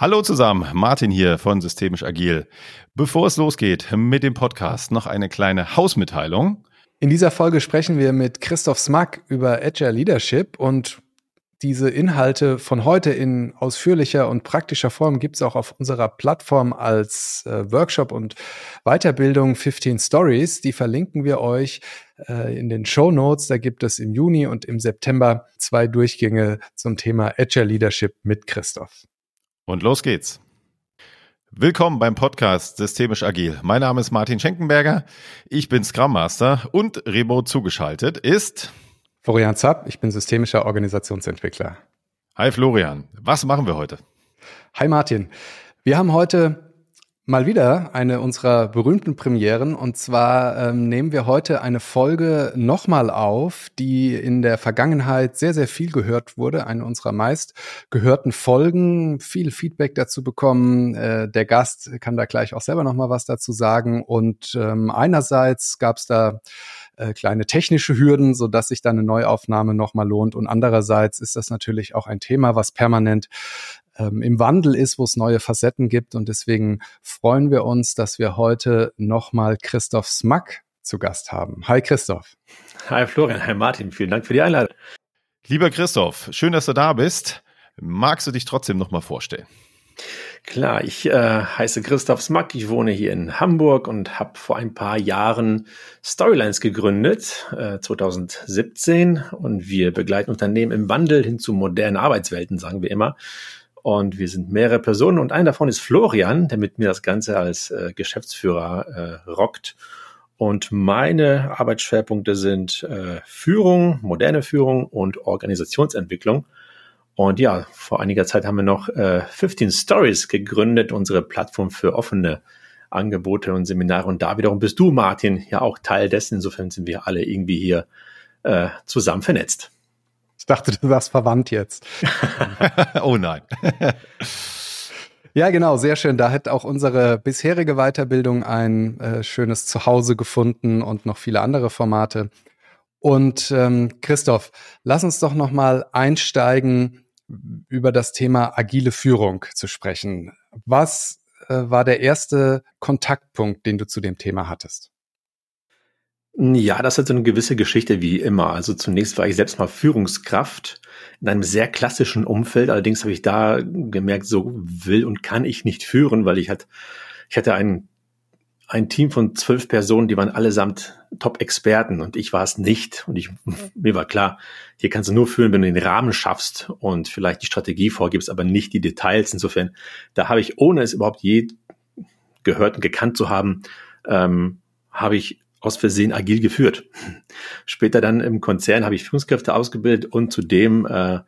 Hallo zusammen, Martin hier von Systemisch Agil. Bevor es losgeht mit dem Podcast, noch eine kleine Hausmitteilung. In dieser Folge sprechen wir mit Christoph Smack über Agile Leadership und diese Inhalte von heute in ausführlicher und praktischer Form gibt es auch auf unserer Plattform als äh, Workshop und Weiterbildung 15 Stories. Die verlinken wir euch äh, in den Show Notes. Da gibt es im Juni und im September zwei Durchgänge zum Thema Agile Leadership mit Christoph. Und los geht's. Willkommen beim Podcast Systemisch Agil. Mein Name ist Martin Schenkenberger. Ich bin Scrum Master und remote zugeschaltet ist Florian Zapp. Ich bin systemischer Organisationsentwickler. Hi Florian. Was machen wir heute? Hi Martin. Wir haben heute mal wieder eine unserer berühmten Premieren. Und zwar ähm, nehmen wir heute eine Folge nochmal auf, die in der Vergangenheit sehr, sehr viel gehört wurde. Eine unserer meist gehörten Folgen. Viel Feedback dazu bekommen. Äh, der Gast kann da gleich auch selber nochmal was dazu sagen. Und ähm, einerseits gab es da äh, kleine technische Hürden, so dass sich dann eine Neuaufnahme nochmal lohnt. Und andererseits ist das natürlich auch ein Thema, was permanent ähm, im Wandel ist, wo es neue Facetten gibt. Und deswegen freuen wir uns, dass wir heute nochmal Christoph Smack zu Gast haben. Hi Christoph. Hi Florian, hi Martin, vielen Dank für die Einladung. Lieber Christoph, schön, dass du da bist. Magst du dich trotzdem nochmal vorstellen? Klar, ich äh, heiße Christoph Smack, ich wohne hier in Hamburg und habe vor ein paar Jahren Storylines gegründet, äh, 2017. Und wir begleiten Unternehmen im Wandel hin zu modernen Arbeitswelten, sagen wir immer. Und wir sind mehrere Personen und einer davon ist Florian, der mit mir das Ganze als äh, Geschäftsführer äh, rockt. Und meine Arbeitsschwerpunkte sind äh, Führung, moderne Führung und Organisationsentwicklung. Und ja, vor einiger Zeit haben wir noch äh, 15 Stories gegründet, unsere Plattform für offene Angebote und Seminare. Und da wiederum bist du, Martin, ja auch Teil dessen. Insofern sind wir alle irgendwie hier äh, zusammen vernetzt dachte, du warst verwandt jetzt. oh nein. Ja, genau, sehr schön. Da hat auch unsere bisherige Weiterbildung ein äh, schönes Zuhause gefunden und noch viele andere Formate. Und ähm, Christoph, lass uns doch noch mal einsteigen, über das Thema agile Führung zu sprechen. Was äh, war der erste Kontaktpunkt, den du zu dem Thema hattest? Ja, das hat so eine gewisse Geschichte wie immer. Also zunächst war ich selbst mal Führungskraft in einem sehr klassischen Umfeld. Allerdings habe ich da gemerkt, so will und kann ich nicht führen, weil ich hatte, ich hatte ein, ein Team von zwölf Personen, die waren allesamt Top-Experten und ich war es nicht. Und ich, mir war klar, hier kannst du nur führen, wenn du den Rahmen schaffst und vielleicht die Strategie vorgibst, aber nicht die Details. Insofern, da habe ich, ohne es überhaupt je gehört und gekannt zu haben, ähm, habe ich aus Versehen agil geführt. Später dann im Konzern habe ich Führungskräfte ausgebildet und zudem äh,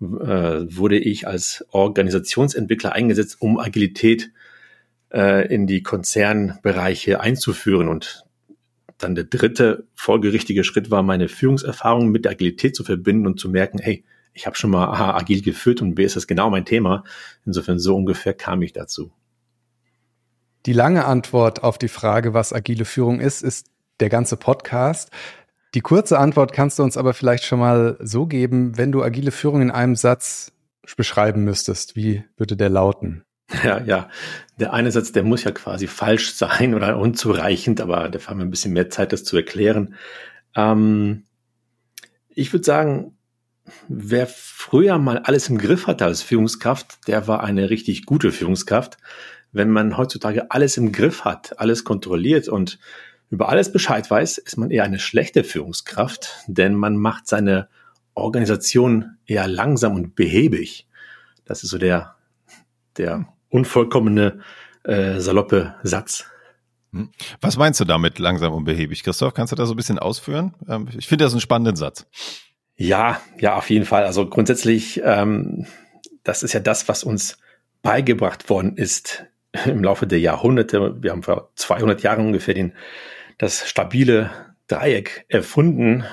äh, wurde ich als Organisationsentwickler eingesetzt, um Agilität äh, in die Konzernbereiche einzuführen. Und dann der dritte folgerichtige Schritt war, meine Führungserfahrung mit der Agilität zu verbinden und zu merken, hey, ich habe schon mal A, agil geführt und B ist das genau mein Thema. Insofern so ungefähr kam ich dazu. Die lange Antwort auf die Frage, was agile Führung ist, ist der ganze Podcast. Die kurze Antwort kannst du uns aber vielleicht schon mal so geben, wenn du agile Führung in einem Satz beschreiben müsstest. Wie würde der lauten? Ja, ja. Der eine Satz, der muss ja quasi falsch sein oder unzureichend, aber da haben wir ein bisschen mehr Zeit, das zu erklären. Ähm, ich würde sagen, wer früher mal alles im Griff hatte als Führungskraft, der war eine richtig gute Führungskraft. Wenn man heutzutage alles im Griff hat, alles kontrolliert und über alles Bescheid weiß, ist man eher eine schlechte Führungskraft, denn man macht seine Organisation eher langsam und behäbig. Das ist so der, der unvollkommene, äh, saloppe Satz. Hm. Was meinst du damit langsam und behäbig, Christoph? Kannst du da so ein bisschen ausführen? Ähm, ich finde das einen spannenden Satz. Ja, ja, auf jeden Fall. Also grundsätzlich, ähm, das ist ja das, was uns beigebracht worden ist im Laufe der Jahrhunderte. Wir haben vor 200 Jahren ungefähr den das stabile Dreieck erfunden,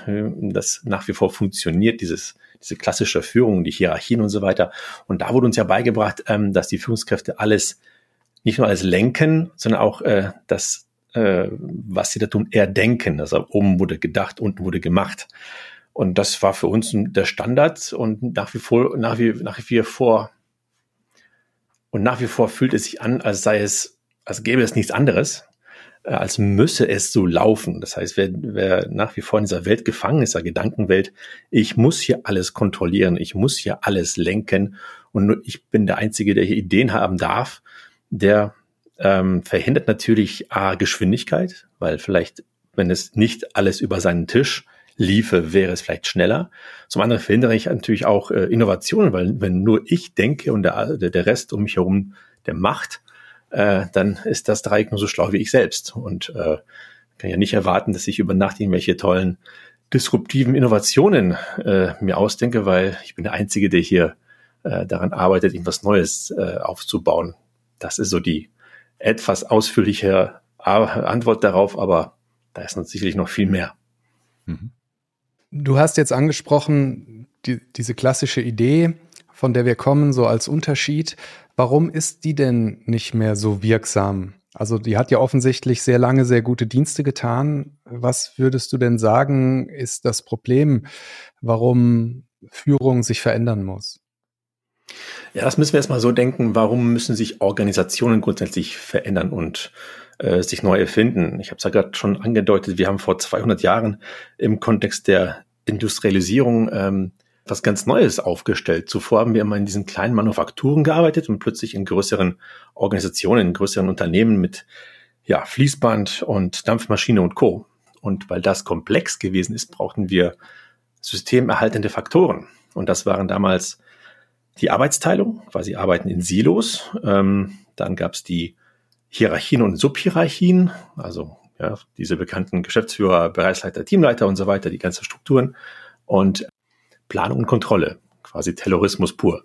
das nach wie vor funktioniert, dieses, diese klassische Führung, die Hierarchien und so weiter. Und da wurde uns ja beigebracht, ähm, dass die Führungskräfte alles, nicht nur alles lenken, sondern auch äh, das, äh, was sie da tun, eher denken. Also oben wurde gedacht, unten wurde gemacht. Und das war für uns der Standard und nach wie vor, nach wie, nach wie vor Und nach wie vor fühlt es sich an, als sei es, als gäbe es nichts anderes, als müsse es so laufen. Das heißt, wer, wer nach wie vor in dieser Welt gefangen ist, der Gedankenwelt, ich muss hier alles kontrollieren, ich muss hier alles lenken und nur ich bin der Einzige, der hier Ideen haben darf, der ähm, verhindert natürlich A, Geschwindigkeit, weil vielleicht, wenn es nicht alles über seinen Tisch liefe, wäre es vielleicht schneller. Zum anderen verhindere ich natürlich auch äh, Innovationen, weil wenn nur ich denke und der, der Rest um mich herum der macht, äh, dann ist das Dreieck nur so schlau wie ich selbst. Und äh, kann ja nicht erwarten, dass ich über Nacht irgendwelche tollen disruptiven Innovationen äh, mir ausdenke, weil ich bin der Einzige, der hier äh, daran arbeitet, irgendwas Neues äh, aufzubauen. Das ist so die etwas ausführliche Antwort darauf, aber da ist noch sicherlich noch viel mehr. Mhm. Du hast jetzt angesprochen, die, diese klassische Idee, von der wir kommen, so als Unterschied. Warum ist die denn nicht mehr so wirksam? Also die hat ja offensichtlich sehr lange sehr gute Dienste getan. Was würdest du denn sagen, ist das Problem, warum Führung sich verändern muss? Ja, das müssen wir erstmal so denken. Warum müssen sich Organisationen grundsätzlich verändern und äh, sich neu erfinden? Ich habe es ja gerade schon angedeutet, wir haben vor 200 Jahren im Kontext der Industrialisierung ähm, was ganz Neues aufgestellt. Zuvor haben wir immer in diesen kleinen Manufakturen gearbeitet und plötzlich in größeren Organisationen, in größeren Unternehmen mit ja, Fließband und Dampfmaschine und Co. Und weil das komplex gewesen ist, brauchten wir systemerhaltende Faktoren. Und das waren damals die Arbeitsteilung, quasi Arbeiten in Silos. Ähm, dann gab es die Hierarchien und Subhierarchien, also ja, diese bekannten Geschäftsführer, Bereichsleiter, Teamleiter und so weiter, die ganzen Strukturen und Planung und Kontrolle, quasi Terrorismus pur.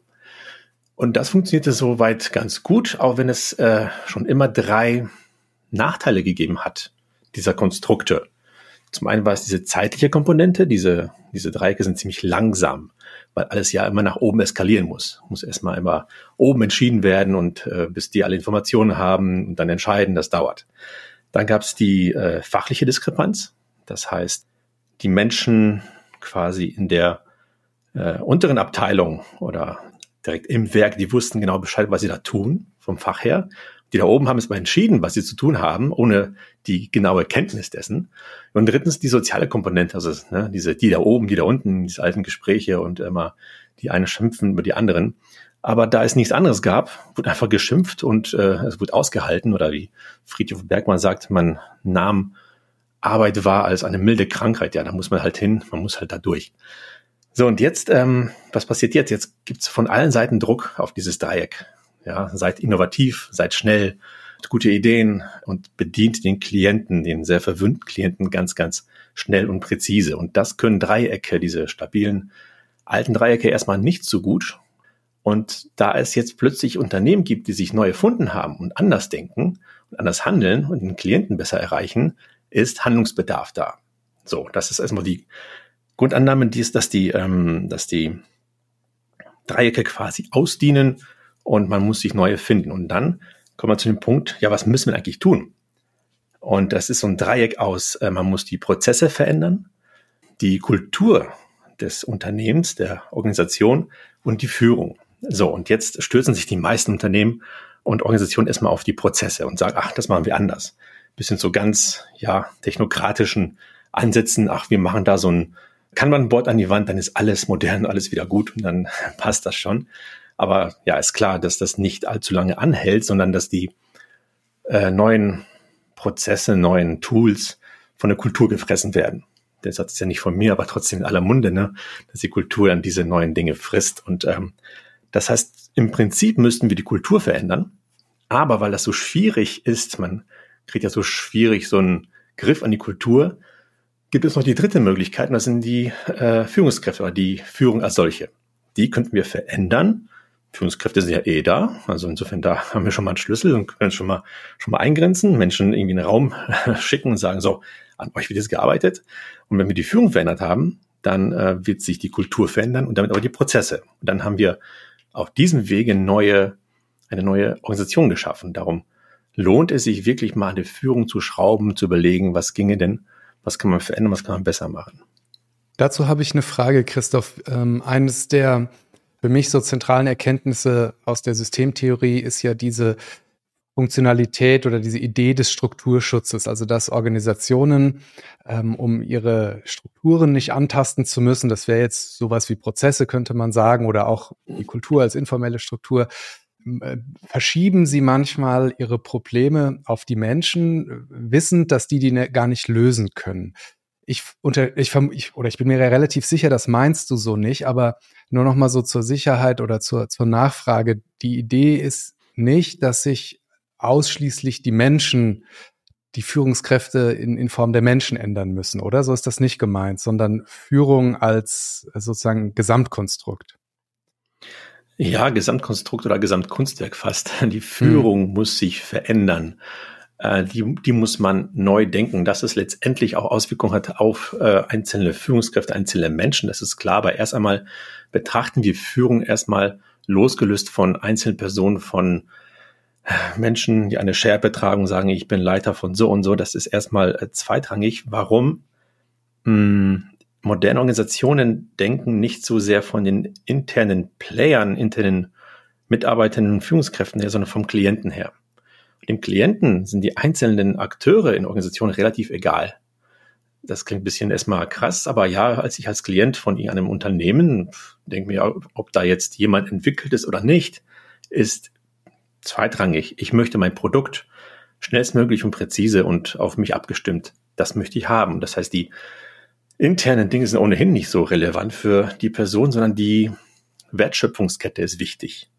Und das funktionierte soweit ganz gut, auch wenn es äh, schon immer drei Nachteile gegeben hat, dieser Konstrukte. Zum einen war es diese zeitliche Komponente, diese, diese Dreiecke sind ziemlich langsam, weil alles ja immer nach oben eskalieren muss. Muss erstmal immer oben entschieden werden und äh, bis die alle Informationen haben und dann entscheiden, das dauert. Dann gab es die äh, fachliche Diskrepanz. Das heißt, die Menschen quasi in der äh, unteren Abteilung oder direkt im Werk, die wussten genau Bescheid, was sie da tun, vom Fach her. Die da oben haben es mal entschieden, was sie zu tun haben, ohne die genaue Kenntnis dessen. Und drittens die soziale Komponente, also ne, diese, die da oben, die da unten, diese alten Gespräche und immer die eine schimpfen über die anderen. Aber da es nichts anderes gab, wurde einfach geschimpft und äh, es wurde ausgehalten oder wie Friedhof Bergmann sagt, man nahm Arbeit wahr als eine milde Krankheit. Ja, da muss man halt hin, man muss halt da durch. So, und jetzt, ähm, was passiert jetzt? Jetzt gibt's von allen Seiten Druck auf dieses Dreieck. Ja, seid innovativ, seid schnell, gute Ideen und bedient den Klienten, den sehr verwöhnten Klienten ganz, ganz schnell und präzise. Und das können Dreiecke, diese stabilen alten Dreiecke erstmal nicht so gut. Und da es jetzt plötzlich Unternehmen gibt, die sich neu erfunden haben und anders denken und anders handeln und den Klienten besser erreichen, ist Handlungsbedarf da. So, das ist erstmal die Grundannahme, die ist, dass die, ähm, dass die Dreiecke quasi ausdienen und man muss sich neue finden. Und dann kommen wir zu dem Punkt, ja, was müssen wir eigentlich tun? Und das ist so ein Dreieck aus, äh, man muss die Prozesse verändern, die Kultur des Unternehmens, der Organisation und die Führung. So, und jetzt stürzen sich die meisten Unternehmen und Organisationen erstmal auf die Prozesse und sagen, ach, das machen wir anders. Bis hin zu ganz, ja, technokratischen Ansätzen, ach, wir machen da so ein Kanban-Board an die Wand, dann ist alles modern, alles wieder gut und dann passt das schon. Aber ja, ist klar, dass das nicht allzu lange anhält, sondern dass die äh, neuen Prozesse, neuen Tools von der Kultur gefressen werden. Der Satz ist ja nicht von mir, aber trotzdem in aller Munde, ne? dass die Kultur dann diese neuen Dinge frisst. Und ähm, das heißt, im Prinzip müssten wir die Kultur verändern, aber weil das so schwierig ist, man kriegt ja so schwierig so einen Griff an die Kultur, gibt es noch die dritte Möglichkeit, und das sind die äh, Führungskräfte oder die Führung als solche. Die könnten wir verändern. Führungskräfte sind ja eh da, also insofern da haben wir schon mal einen Schlüssel und können schon mal schon mal eingrenzen, Menschen irgendwie in den Raum schicken und sagen so, an euch wird jetzt gearbeitet. Und wenn wir die Führung verändert haben, dann äh, wird sich die Kultur verändern und damit aber die Prozesse. Und dann haben wir auf diesem Wege neue, eine neue Organisation geschaffen. Darum lohnt es sich wirklich mal an der Führung zu schrauben, zu überlegen, was ginge denn, was kann man verändern, was kann man besser machen. Dazu habe ich eine Frage, Christoph. Ähm, eines der für mich so zentralen Erkenntnisse aus der Systemtheorie ist ja diese Funktionalität oder diese Idee des Strukturschutzes, also dass Organisationen, ähm, um ihre Strukturen nicht antasten zu müssen, das wäre jetzt sowas wie Prozesse, könnte man sagen, oder auch die Kultur als informelle Struktur, verschieben sie manchmal ihre Probleme auf die Menschen, wissend, dass die die ne, gar nicht lösen können. Ich unter ich, ich oder ich bin mir relativ sicher, das meinst du so nicht, aber nur noch mal so zur Sicherheit oder zur zur Nachfrage. Die Idee ist nicht, dass sich ausschließlich die Menschen, die Führungskräfte in, in Form der Menschen ändern müssen, oder? So ist das nicht gemeint, sondern Führung als sozusagen Gesamtkonstrukt. Ja, Gesamtkonstrukt oder Gesamtkunstwerk fast. Die Führung hm. muss sich verändern. Äh, die, die muss man neu denken, dass es letztendlich auch Auswirkungen hat auf äh, einzelne Führungskräfte, einzelne Menschen. Das ist klar. Aber erst einmal betrachten wir Führung erstmal losgelöst von einzelnen Personen, von Menschen, die eine Share-Betragung sagen, ich bin Leiter von so und so, das ist erstmal äh, zweitrangig. Warum? Hm, moderne Organisationen denken nicht so sehr von den internen Playern, internen Mitarbeitenden Führungskräften her, sondern vom Klienten her. dem Klienten sind die einzelnen Akteure in Organisationen relativ egal. Das klingt ein bisschen erstmal krass, aber ja, als ich als Klient von einem Unternehmen denke mir, ob da jetzt jemand entwickelt ist oder nicht, ist zweitrangig. Ich möchte mein Produkt schnellstmöglich und präzise und auf mich abgestimmt. Das möchte ich haben. Das heißt, die internen Dinge sind ohnehin nicht so relevant für die Person, sondern die Wertschöpfungskette ist wichtig.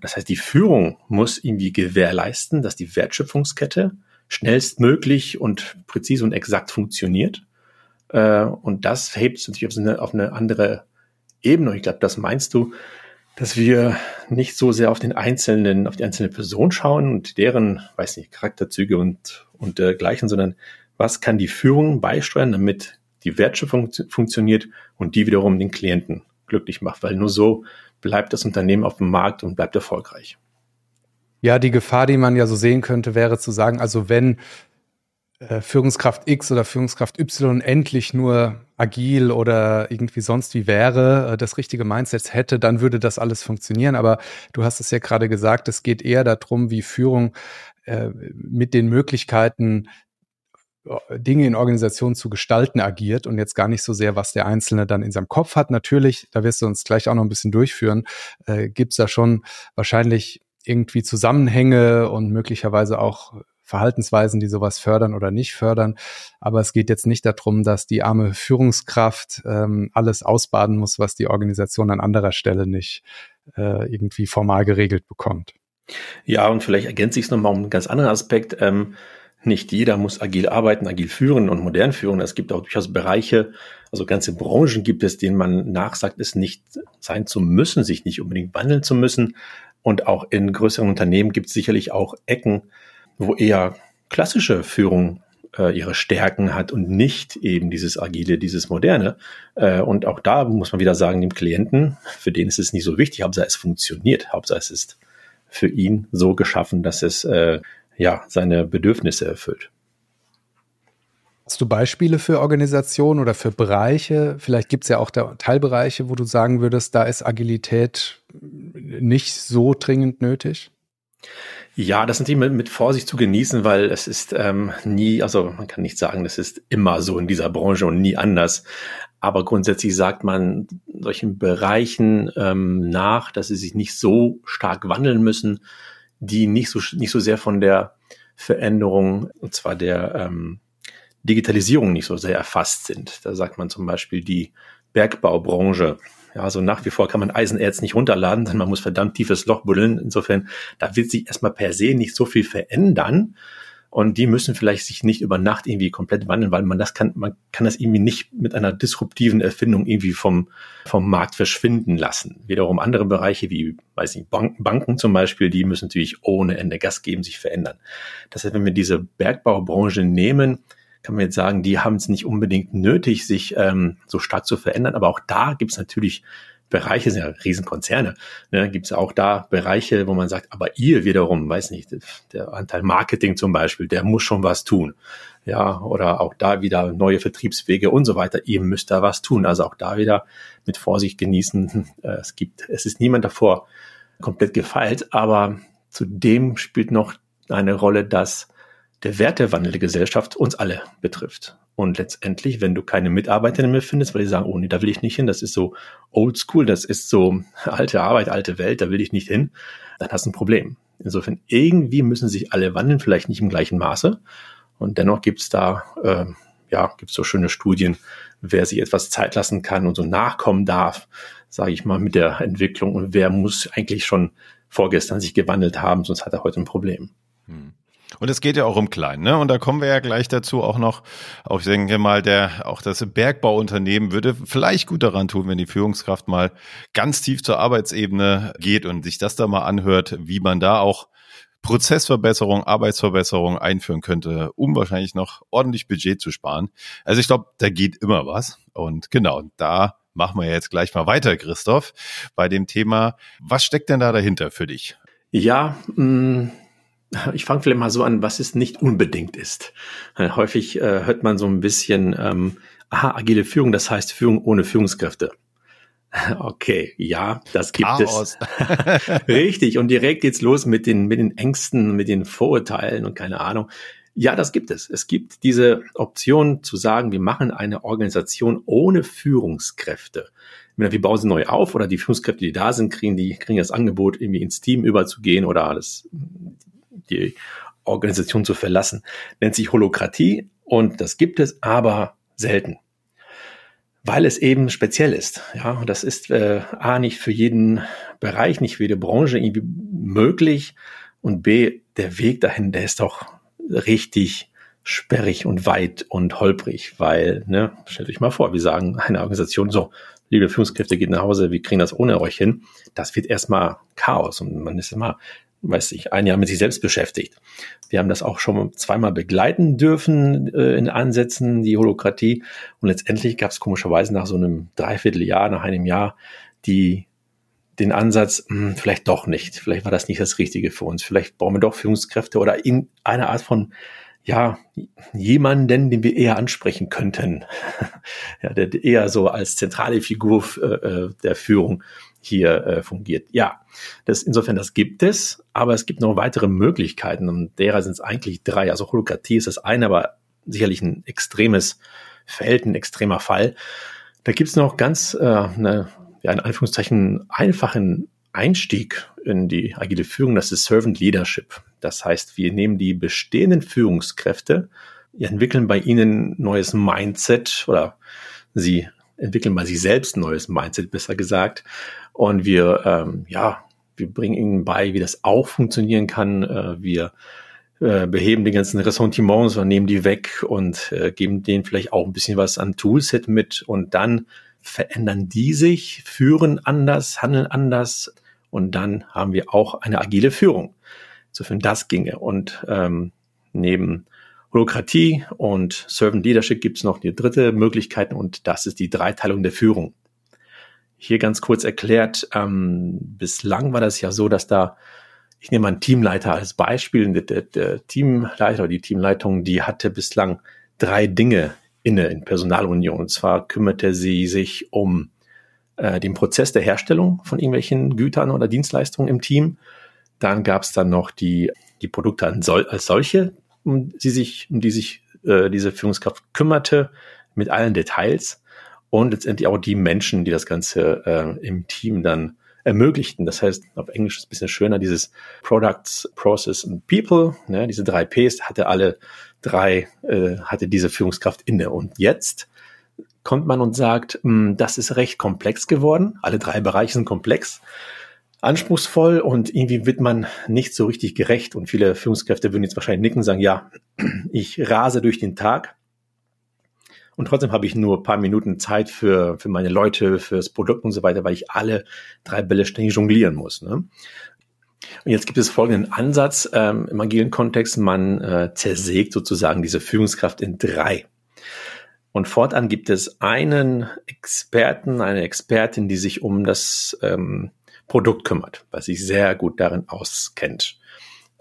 Das heißt, die Führung muss irgendwie gewährleisten, dass die Wertschöpfungskette schnellstmöglich und präzise und exakt funktioniert. Äh, und das hebt natürlich auf eine, auf eine andere Ebene. Und ich glaube, das meinst du, dass wir nicht so sehr auf den einzelnen, auf die einzelne Person schauen und deren, weiß nicht, Charakterzüge und, und dergleichen, sondern was kann die Führung beisteuern, damit die Wertschöpfung funktioniert und die wiederum den Klienten glücklich macht, weil nur so bleibt das Unternehmen auf dem Markt und bleibt erfolgreich. Ja, die Gefahr, die man ja so sehen könnte, wäre zu sagen, also wenn äh, Führungskraft X oder Führungskraft Y endlich nur agil oder irgendwie sonst wie wäre, äh, das richtige Mindset hätte, dann würde das alles funktionieren. Aber du hast es ja gerade gesagt, es geht eher darum, wie Führung äh, mit den Möglichkeiten Dinge in Organisationen zu gestalten agiert und jetzt gar nicht so sehr, was der Einzelne dann in seinem Kopf hat. Natürlich, da wirst du uns gleich auch noch ein bisschen durchführen, äh, gibt es da schon wahrscheinlich irgendwie Zusammenhänge und möglicherweise auch Verhaltensweisen, die sowas fördern oder nicht fördern. Aber es geht jetzt nicht darum, dass die arme Führungskraft ähm, alles ausbaden muss, was die Organisation an anderer Stelle nicht äh, irgendwie formal geregelt bekommt. Ja, und vielleicht ergänze ich es nochmal um einen ganz anderen Aspekt. Ähm, nicht jeder muss agil arbeiten, agil führen und modern führen. Es gibt auch durchaus Bereiche, also ganze Branchen gibt es, denen man nachsagt, es nicht sein zu müssen, sich nicht unbedingt wandeln zu müssen. Und auch in größeren Unternehmen gibt es sicherlich auch Ecken, wo eher klassische Führung äh, ihre Stärken hat und nicht eben dieses Agile, dieses Moderne. Äh, und auch da muss man wieder sagen, dem Klienten, für den ist es nicht so wichtig, Hauptsache es funktioniert, Hauptsache es ist für ihn so geschaffen, dass es äh, ja seine Bedürfnisse erfüllt. Hast du Beispiele für Organisationen oder für Bereiche? Vielleicht gibt es ja auch da Teilbereiche, wo du sagen würdest, da ist Agilität nicht so dringend nötig? Ja, das natürlich mit, mit Vorsicht zu genießen, weil es ist ähm, nie, also man kann nicht sagen, das ist immer so in dieser Branche und nie anders. Aber grundsätzlich sagt man solchen Bereichen ähm, nach, dass sie sich nicht so stark wandeln müssen, die nicht so, nicht so sehr von der Veränderung, und zwar der ähm, Digitalisierung nicht so sehr erfasst sind. Da sagt man zum Beispiel die Bergbaubranche ja, also nach wie vor kann man Eisenerz nicht runterladen, denn man muss verdammt tiefes Loch buddeln. Insofern, da wird sich erstmal per se nicht so viel verändern. Und die müssen vielleicht sich nicht über Nacht irgendwie komplett wandeln, weil man das kann, man kann das irgendwie nicht mit einer disruptiven Erfindung irgendwie vom, vom Markt verschwinden lassen. Wiederum andere Bereiche wie, weiß nicht, Banken, zum Beispiel, die müssen natürlich ohne Ende Gas geben, sich verändern. Das heißt, wenn wir diese Bergbaubranche nehmen, kann man jetzt sagen, die haben es nicht unbedingt nötig, sich ähm, so stark zu verändern. Aber auch da gibt es natürlich Bereiche sind ja Riesenkonzerne. Ne, Gibt es auch da Bereiche, wo man sagt, aber ihr wiederum, weiß nicht, der Anteil Marketing zum Beispiel, der muss schon was tun. Ja, oder auch da wieder neue Vertriebswege und so weiter. Ihr müsst da was tun. Also auch da wieder mit Vorsicht genießen. Äh, es gibt, es ist niemand davor komplett gefeilt, aber zudem spielt noch eine Rolle, dass der Wertewandel der Gesellschaft uns alle betrifft. Und letztendlich, wenn du keine Mitarbeiter mehr findest, weil die sagen, oh nee, da will ich nicht hin, das ist so old school, das ist so alte Arbeit, alte Welt, da will ich nicht hin, dann hast du ein Problem. Insofern, irgendwie müssen sich alle wandeln, vielleicht nicht im gleichen Maße. Und dennoch gibt's da, äh, ja, gibt's so schöne Studien, wer sich etwas Zeit lassen kann und so nachkommen darf, sage ich mal, mit der Entwicklung und wer muss eigentlich schon vorgestern sich gewandelt haben, sonst hat er heute ein Problem. Hm. Und es geht ja auch um Klein, ne? Und da kommen wir ja gleich dazu auch noch. Auch ich denke mal, der, auch das Bergbauunternehmen würde vielleicht gut daran tun, wenn die Führungskraft mal ganz tief zur Arbeitsebene geht und sich das da mal anhört, wie man da auch Prozessverbesserung, Arbeitsverbesserung einführen könnte, um wahrscheinlich noch ordentlich Budget zu sparen. Also ich glaube, da geht immer was. Und genau, da machen wir jetzt gleich mal weiter, Christoph, bei dem Thema. Was steckt denn da dahinter für dich? Ja, mh mm, ich fange vielleicht mal so an, was es nicht unbedingt ist. Äh, häufig äh, hört man so ein bisschen, ähm, aha, agile Führung, das heißt Führung ohne Führungskräfte. Okay, ja, das gibt Chaos. es. Richtig. Und direkt geht's los mit den, mit den Ängsten, mit den Vorurteilen und keine Ahnung. Ja, das gibt es. Es gibt diese Option zu sagen, wir machen eine Organisation ohne Führungskräfte. Wir bauen sie neu auf oder die Führungskräfte, die da sind, kriegen die, kriegen das Angebot, irgendwie ins Team überzugehen oder das, die Organisation zu verlassen. Nennt sich Holokratie und das gibt es aber selten. Weil es eben speziell ist. Ja, und das ist äh, A, nicht für jeden Bereich, nicht für jede Branche irgendwie möglich. Und B, der Weg dahin, der ist doch richtig sperrig und weit und holprig, weil, ne, stellt euch mal vor, wir sagen eine Organisation, so, liebe Führungskräfte, geht nach Hause, wir kriegen das ohne euch hin. Das wird erstmal Chaos und man ist immer weiß ich, ein Jahr mit sich selbst beschäftigt. Wir haben das auch schon zweimal begleiten dürfen äh, in Ansätzen, die Holokratie. Und letztendlich gab es komischerweise nach so einem Dreivierteljahr, nach einem Jahr, die den Ansatz, mh, hm, vielleicht doch nicht. Vielleicht war das nicht das Richtige für uns. Vielleicht brauchen wir doch Führungskräfte oder in einer Art von ja, jemanden, den wir eher ansprechen könnten, ja, der eher so als zentrale Figur äh, äh der Führung hier äh, fungiert. Ja, das, insofern, das gibt es, aber es gibt noch weitere Möglichkeiten und derer sind es eigentlich drei. Also Holokratie ist das eine, aber sicherlich ein extremes Feld, ein extremer Fall. Da gibt es noch ganz, äh, eine, ja, in Anführungszeichen, einfachen Einstieg in die agile Führung, das ist Servant Leadership. Das heißt, wir nehmen die bestehenden Führungskräfte, entwickeln bei ihnen neues Mindset oder sie entwickeln bei sich selbst ein neues Mindset, besser gesagt. Und wir, ähm, ja, wir bringen ihnen bei, wie das auch funktionieren kann. Äh, wir äh, beheben die ganzen Ressentiments und nehmen die weg und äh, geben denen vielleicht auch ein bisschen was an Toolset mit und dann verändern die sich, führen anders, handeln anders und dann haben wir auch eine agile Führung. Insofern das ginge. Und ähm, neben Holokratie und Servant Leadership gibt es noch die dritte Möglichkeit und das ist die Dreiteilung der Führung. Hier ganz kurz erklärt, ähm, bislang war das ja so, dass da, ich nehme mal einen Teamleiter als Beispiel, der, der, der Teamleiter oder die Teamleitung, die hatte bislang drei Dinge inne in Personalunion. Und zwar kümmerte sie sich um äh, den Prozess der Herstellung von irgendwelchen Gütern oder Dienstleistungen im Team. Dann gab es dann noch die, die Produkte als solche, um die sich, um die sich äh, diese Führungskraft kümmerte, mit allen Details und letztendlich auch die Menschen, die das Ganze äh, im Team dann ermöglichten. Das heißt, auf Englisch ist es ein bisschen schöner, dieses Products, Process und People, ne, diese drei Ps hatte alle drei, äh, hatte diese Führungskraft inne. Und jetzt kommt man und sagt, mh, hm, das ist recht komplex geworden. Alle drei Bereiche sind komplex anspruchsvoll und irgendwie wird man nicht so richtig gerecht. Und viele Führungskräfte würden jetzt wahrscheinlich nicken und sagen, ja, ich rase durch den Tag. Und trotzdem habe ich nur ein paar Minuten Zeit für, für meine Leute, fürs Produkt und so weiter, weil ich alle drei Bälle ständig jonglieren muss. Ne? Und jetzt gibt es folgenden Ansatz ähm, im agilen Kontext. Man äh, zersägt sozusagen diese Führungskraft in drei. Und fortan gibt es einen Experten, eine Expertin, die sich um das ähm, Produkt kümmert, was sich sehr gut darin auskennt.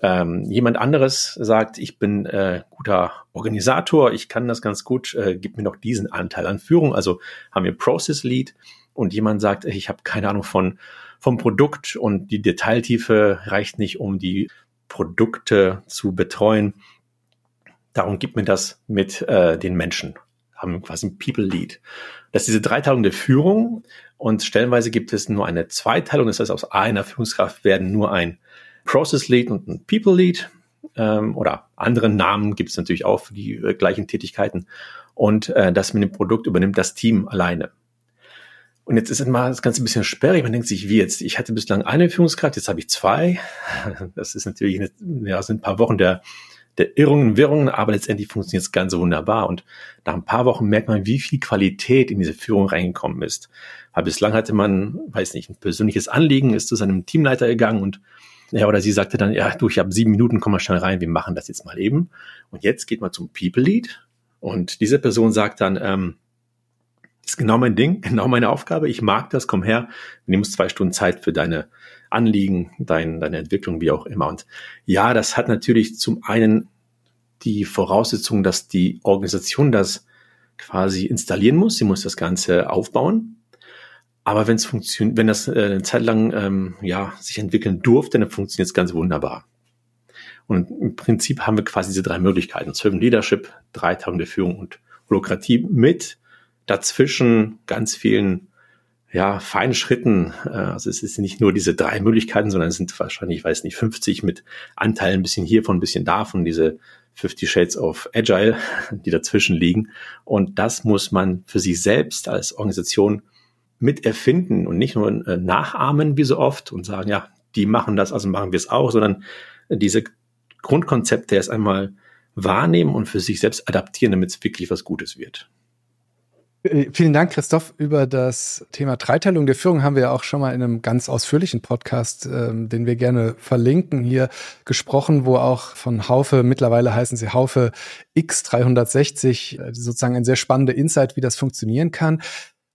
Ähm, jemand anderes sagt, ich bin äh, guter Organisator, ich kann das ganz gut, äh, gib mir noch diesen Anteil an Führung. Also haben wir Process Lead und jemand sagt, ich habe keine Ahnung von vom Produkt und die Detailtiefe reicht nicht, um die Produkte zu betreuen. Darum gibt mir das mit äh, den Menschen, haben quasi ein People Lead. Das ist diese Dreiteilung der Führung und stellenweise gibt es nur eine Zweiteilung. Das heißt, aus einer Führungskraft werden nur ein Process Lead und ein People Lead ähm, oder andere Namen gibt es natürlich auch für die äh, gleichen Tätigkeiten. Und äh, das mit dem Produkt übernimmt das Team alleine. Und jetzt ist immer das Ganze ein bisschen sperrig. Man denkt sich, wie jetzt? Ich hatte bislang eine Führungskraft, jetzt habe ich zwei. Das ist natürlich, eine, ja, sind ein paar Wochen der, der Irrungen, Wirrungen, aber letztendlich funktioniert es ganz wunderbar. Und nach ein paar Wochen merkt man, wie viel Qualität in diese Führung reingekommen ist. Weil bislang hatte man, weiß nicht, ein persönliches Anliegen, ist zu seinem Teamleiter gegangen und ja, oder sie sagte dann, ja, du, ich habe sieben Minuten, komm mal schnell rein, wir machen das jetzt mal eben. Und jetzt geht man zum People Lead und diese Person sagt dann, ähm, ist genau mein Ding, genau meine Aufgabe. Ich mag das, komm her, nimm uns zwei Stunden Zeit für deine Anliegen, dein, deine Entwicklung, wie auch immer. Und ja, das hat natürlich zum einen die Voraussetzung, dass die Organisation das quasi installieren muss. Sie muss das Ganze aufbauen. Aber wenn es funktioniert, wenn das äh, eine Zeit lang ähm, ja sich entwickeln durfte, dann funktioniert es ganz wunderbar. Und im Prinzip haben wir quasi diese drei Möglichkeiten: Servant Leadership, Dreiteilung der Führung und Holokratie mit dazwischen ganz vielen ja, feinen Schritten. Äh, also es ist nicht nur diese drei Möglichkeiten, sondern es sind wahrscheinlich, ich weiß nicht, 50 mit Anteilen ein bisschen hiervon, ein bisschen davon, diese 50 Shades of Agile, die dazwischen liegen. Und das muss man für sich selbst als Organisation mit erfinden und nicht nur äh, nachahmen wie so oft und sagen, ja, die machen das, also machen wir es auch, sondern diese Grundkonzepte erst einmal wahrnehmen und für sich selbst adaptieren, damit es wirklich was Gutes wird. Äh, vielen Dank, Christoph. Über das Thema Dreiteilung der Führung haben wir ja auch schon mal in einem ganz ausführlichen Podcast, ähm, den wir gerne verlinken, hier gesprochen, wo auch von Haufe, mittlerweile heißen sie Haufe X360, äh, sozusagen ein sehr spannender Insight, wie das funktionieren kann.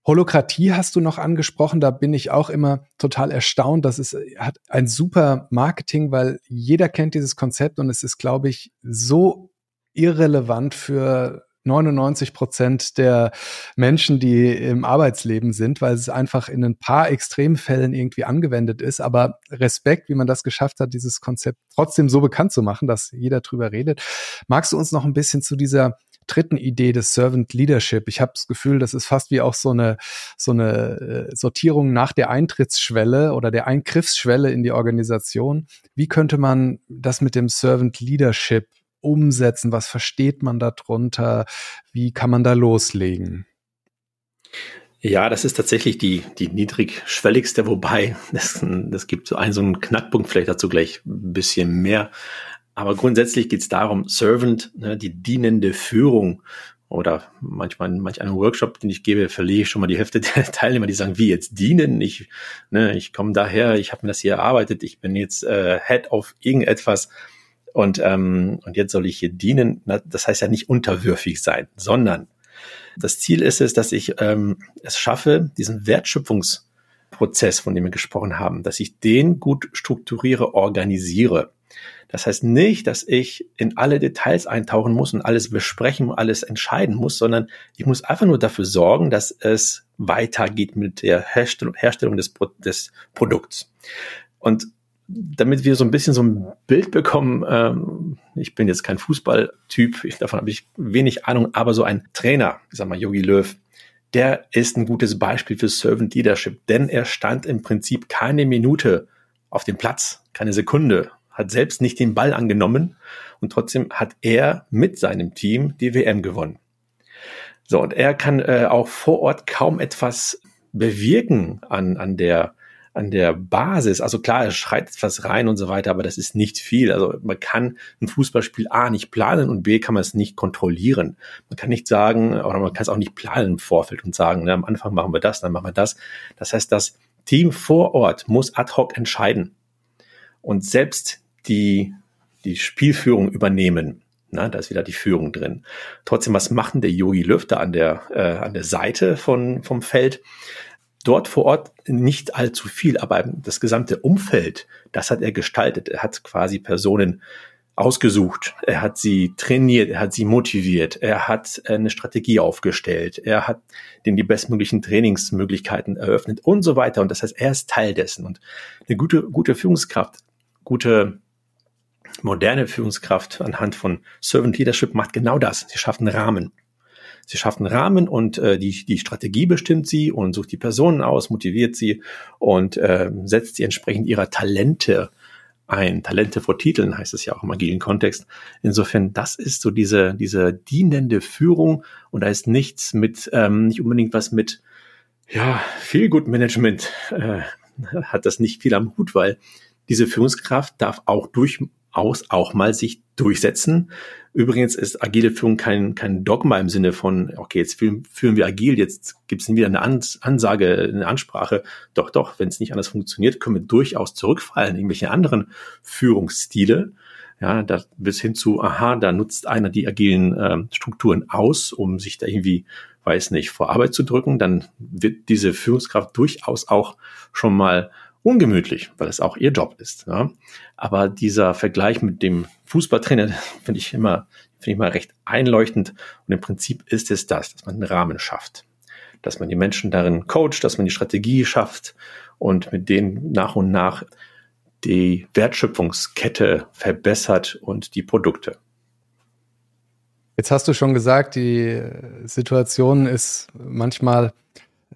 Holokratie hast du noch angesprochen, da bin ich auch immer total erstaunt. Das ist, hat ein super Marketing, weil jeder kennt dieses Konzept und es ist, glaube ich, so irrelevant für 99 Prozent der Menschen, die im Arbeitsleben sind, weil es einfach in ein paar Extremfällen irgendwie angewendet ist. Aber Respekt, wie man das geschafft hat, dieses Konzept trotzdem so bekannt zu machen, dass jeder drüber redet. Magst du uns noch ein bisschen zu dieser dritten Idee des Servant Leadership. Ich habe das Gefühl, das ist fast wie auch so eine so eine äh, Sortierung nach der Eintrittsschwelle oder der Eingriffsschwelle in die Organisation. Wie könnte man das mit dem Servant Leadership umsetzen? Was versteht man darunter? Wie kann man da loslegen? Ja, das ist tatsächlich die, die niedrigschwelligste, wobei das, das gibt so einen, so einen Knackpunkt, vielleicht dazu gleich ein bisschen mehr. Aber grundsätzlich geht es darum, Servant, ne, die dienende Führung oder manchmal in manch einem Workshop, den ich gebe, verliere ich schon mal die Hälfte der Teilnehmer, die sagen, wie jetzt dienen? Ich, ne, ich komme daher, ich habe mir das hier erarbeitet, ich bin jetzt äh, Head of irgendetwas und, ähm, und jetzt soll ich hier dienen. Das heißt ja nicht unterwürfig sein, sondern das Ziel ist es, dass ich ähm, es schaffe, diesen Wertschöpfungsprozess, von dem wir gesprochen haben, dass ich den gut strukturiere, organisiere. Das heißt nicht, dass ich in alle Details eintauchen muss und alles besprechen, alles entscheiden muss, sondern ich muss einfach nur dafür sorgen, dass es weitergeht mit der Herstellung, Herstellung des, des Produkts. Und damit wir so ein bisschen so ein Bild bekommen, ähm, ich bin jetzt kein Fußballtyp, davon habe ich wenig Ahnung, aber so ein Trainer, ich sag mal Yogi Löw, der ist ein gutes Beispiel für Servant Leadership, denn er stand im Prinzip keine Minute auf dem Platz, keine Sekunde, hat selbst nicht den Ball angenommen und trotzdem hat er mit seinem Team die WM gewonnen. So, und er kann äh, auch vor Ort kaum etwas bewirken an, an der an der Basis, also klar, er schreit etwas rein und so weiter, aber das ist nicht viel. Also man kann ein Fußballspiel A nicht planen und B kann man es nicht kontrollieren. Man kann nicht sagen, oder man kann es auch nicht planen im Vorfeld und sagen, ne, am Anfang machen wir das, dann machen wir das. Das heißt, das Team vor Ort muss ad hoc entscheiden und selbst die, die Spielführung übernehmen. Na, da ist wieder die Führung drin. Trotzdem, was macht denn der Yogi Lüfter an der, äh, an der Seite von, vom Feld? Dort vor Ort nicht allzu viel, aber das gesamte Umfeld, das hat er gestaltet. Er hat quasi Personen ausgesucht, er hat sie trainiert, er hat sie motiviert, er hat eine Strategie aufgestellt, er hat denen die bestmöglichen Trainingsmöglichkeiten eröffnet und so weiter. Und das heißt, er ist Teil dessen. Und eine gute, gute Führungskraft, gute moderne Führungskraft anhand von Servant Leadership macht genau das. Sie schafft einen Rahmen. Sie schafft einen Rahmen und äh, die, die Strategie bestimmt sie und sucht die Personen aus, motiviert sie und äh, setzt sie entsprechend ihrer Talente ein. Talente vor Titeln heißt es ja auch im agilen Kontext. Insofern, das ist so diese, diese dienende Führung und da ist nichts mit, ähm, nicht unbedingt was mit, ja, viel Good Management äh, hat das nicht viel am Hut, weil diese Führungskraft darf auch durchaus auch mal sich durchsetzen. Übrigens ist agile Führung kein, kein Dogma im Sinne von, okay, jetzt führen, führen wir agil, jetzt gibt es wieder eine Ansage, eine Ansprache. Doch, doch, wenn es nicht anders funktioniert, können wir durchaus zurückfallen in irgendwelche anderen Führungsstile. Ja, da bis hin zu, aha, da nutzt einer die agilen äh, Strukturen aus, um sich da irgendwie, weiß nicht, vor Arbeit zu drücken, dann wird diese Führungskraft durchaus auch schon mal ungemütlich, weil es auch ihr Job ist. Ja. Aber dieser Vergleich mit dem Fußballtrainer finde ich immer, finde ich mal recht einleuchtend. Und im Prinzip ist es das, dass man einen Rahmen schafft, dass man die Menschen darin coacht, dass man die Strategie schafft und mit denen nach und nach die Wertschöpfungskette verbessert und die Produkte. Jetzt hast du schon gesagt, die Situation ist manchmal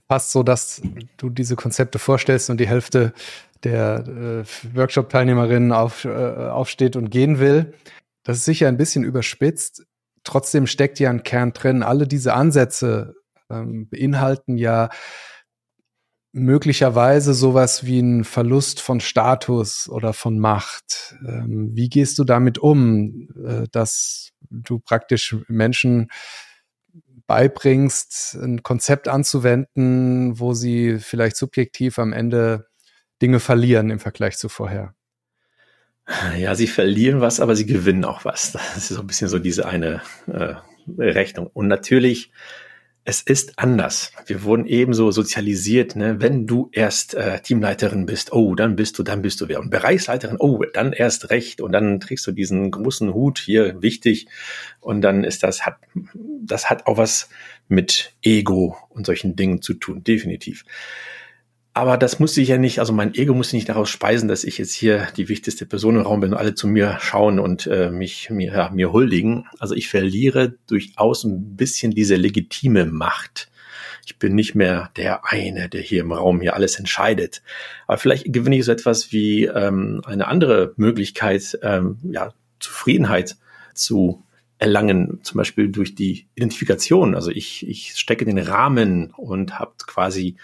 fast so, dass du diese Konzepte vorstellst und die Hälfte der äh, Workshop-Teilnehmerinnen auf, äh, aufsteht und gehen will. Das ist sicher ein bisschen überspitzt. Trotzdem steckt ja ein Kern drin. Alle diese Ansätze ähm, beinhalten ja möglicherweise sowas wie ein Verlust von Status oder von Macht. Ähm, wie gehst du damit um, äh, dass du praktisch Menschen beibringst, ein Konzept anzuwenden, wo sie vielleicht subjektiv am Ende Dinge verlieren im Vergleich zu vorher. Ja, sie verlieren was, aber sie gewinnen auch was. Das ist so ein bisschen so diese eine äh, Rechnung. Und natürlich es ist anders. Wir wurden ebenso sozialisiert, ne? wenn du erst äh, Teamleiterin bist, oh, dann bist du, dann bist du wer. Und Bereichsleiterin, oh, dann erst recht. Und dann trägst du diesen großen Hut hier, wichtig. Und dann ist das, hat, das hat auch was mit Ego und solchen Dingen zu tun, definitiv. Aber das musste ich ja nicht, also mein Ego musste nicht daraus speisen, dass ich jetzt hier die wichtigste Person im Raum bin und alle zu mir schauen und äh, mich mir, ja, mir huldigen. Also ich verliere durchaus ein bisschen diese legitime Macht. Ich bin nicht mehr der eine, der hier im Raum hier alles entscheidet. Aber vielleicht gewinne ich so etwas wie ähm, eine andere Möglichkeit, ähm, ja, Zufriedenheit zu erlangen, zum Beispiel durch die Identifikation. Also ich, ich stecke den Rahmen und habe quasi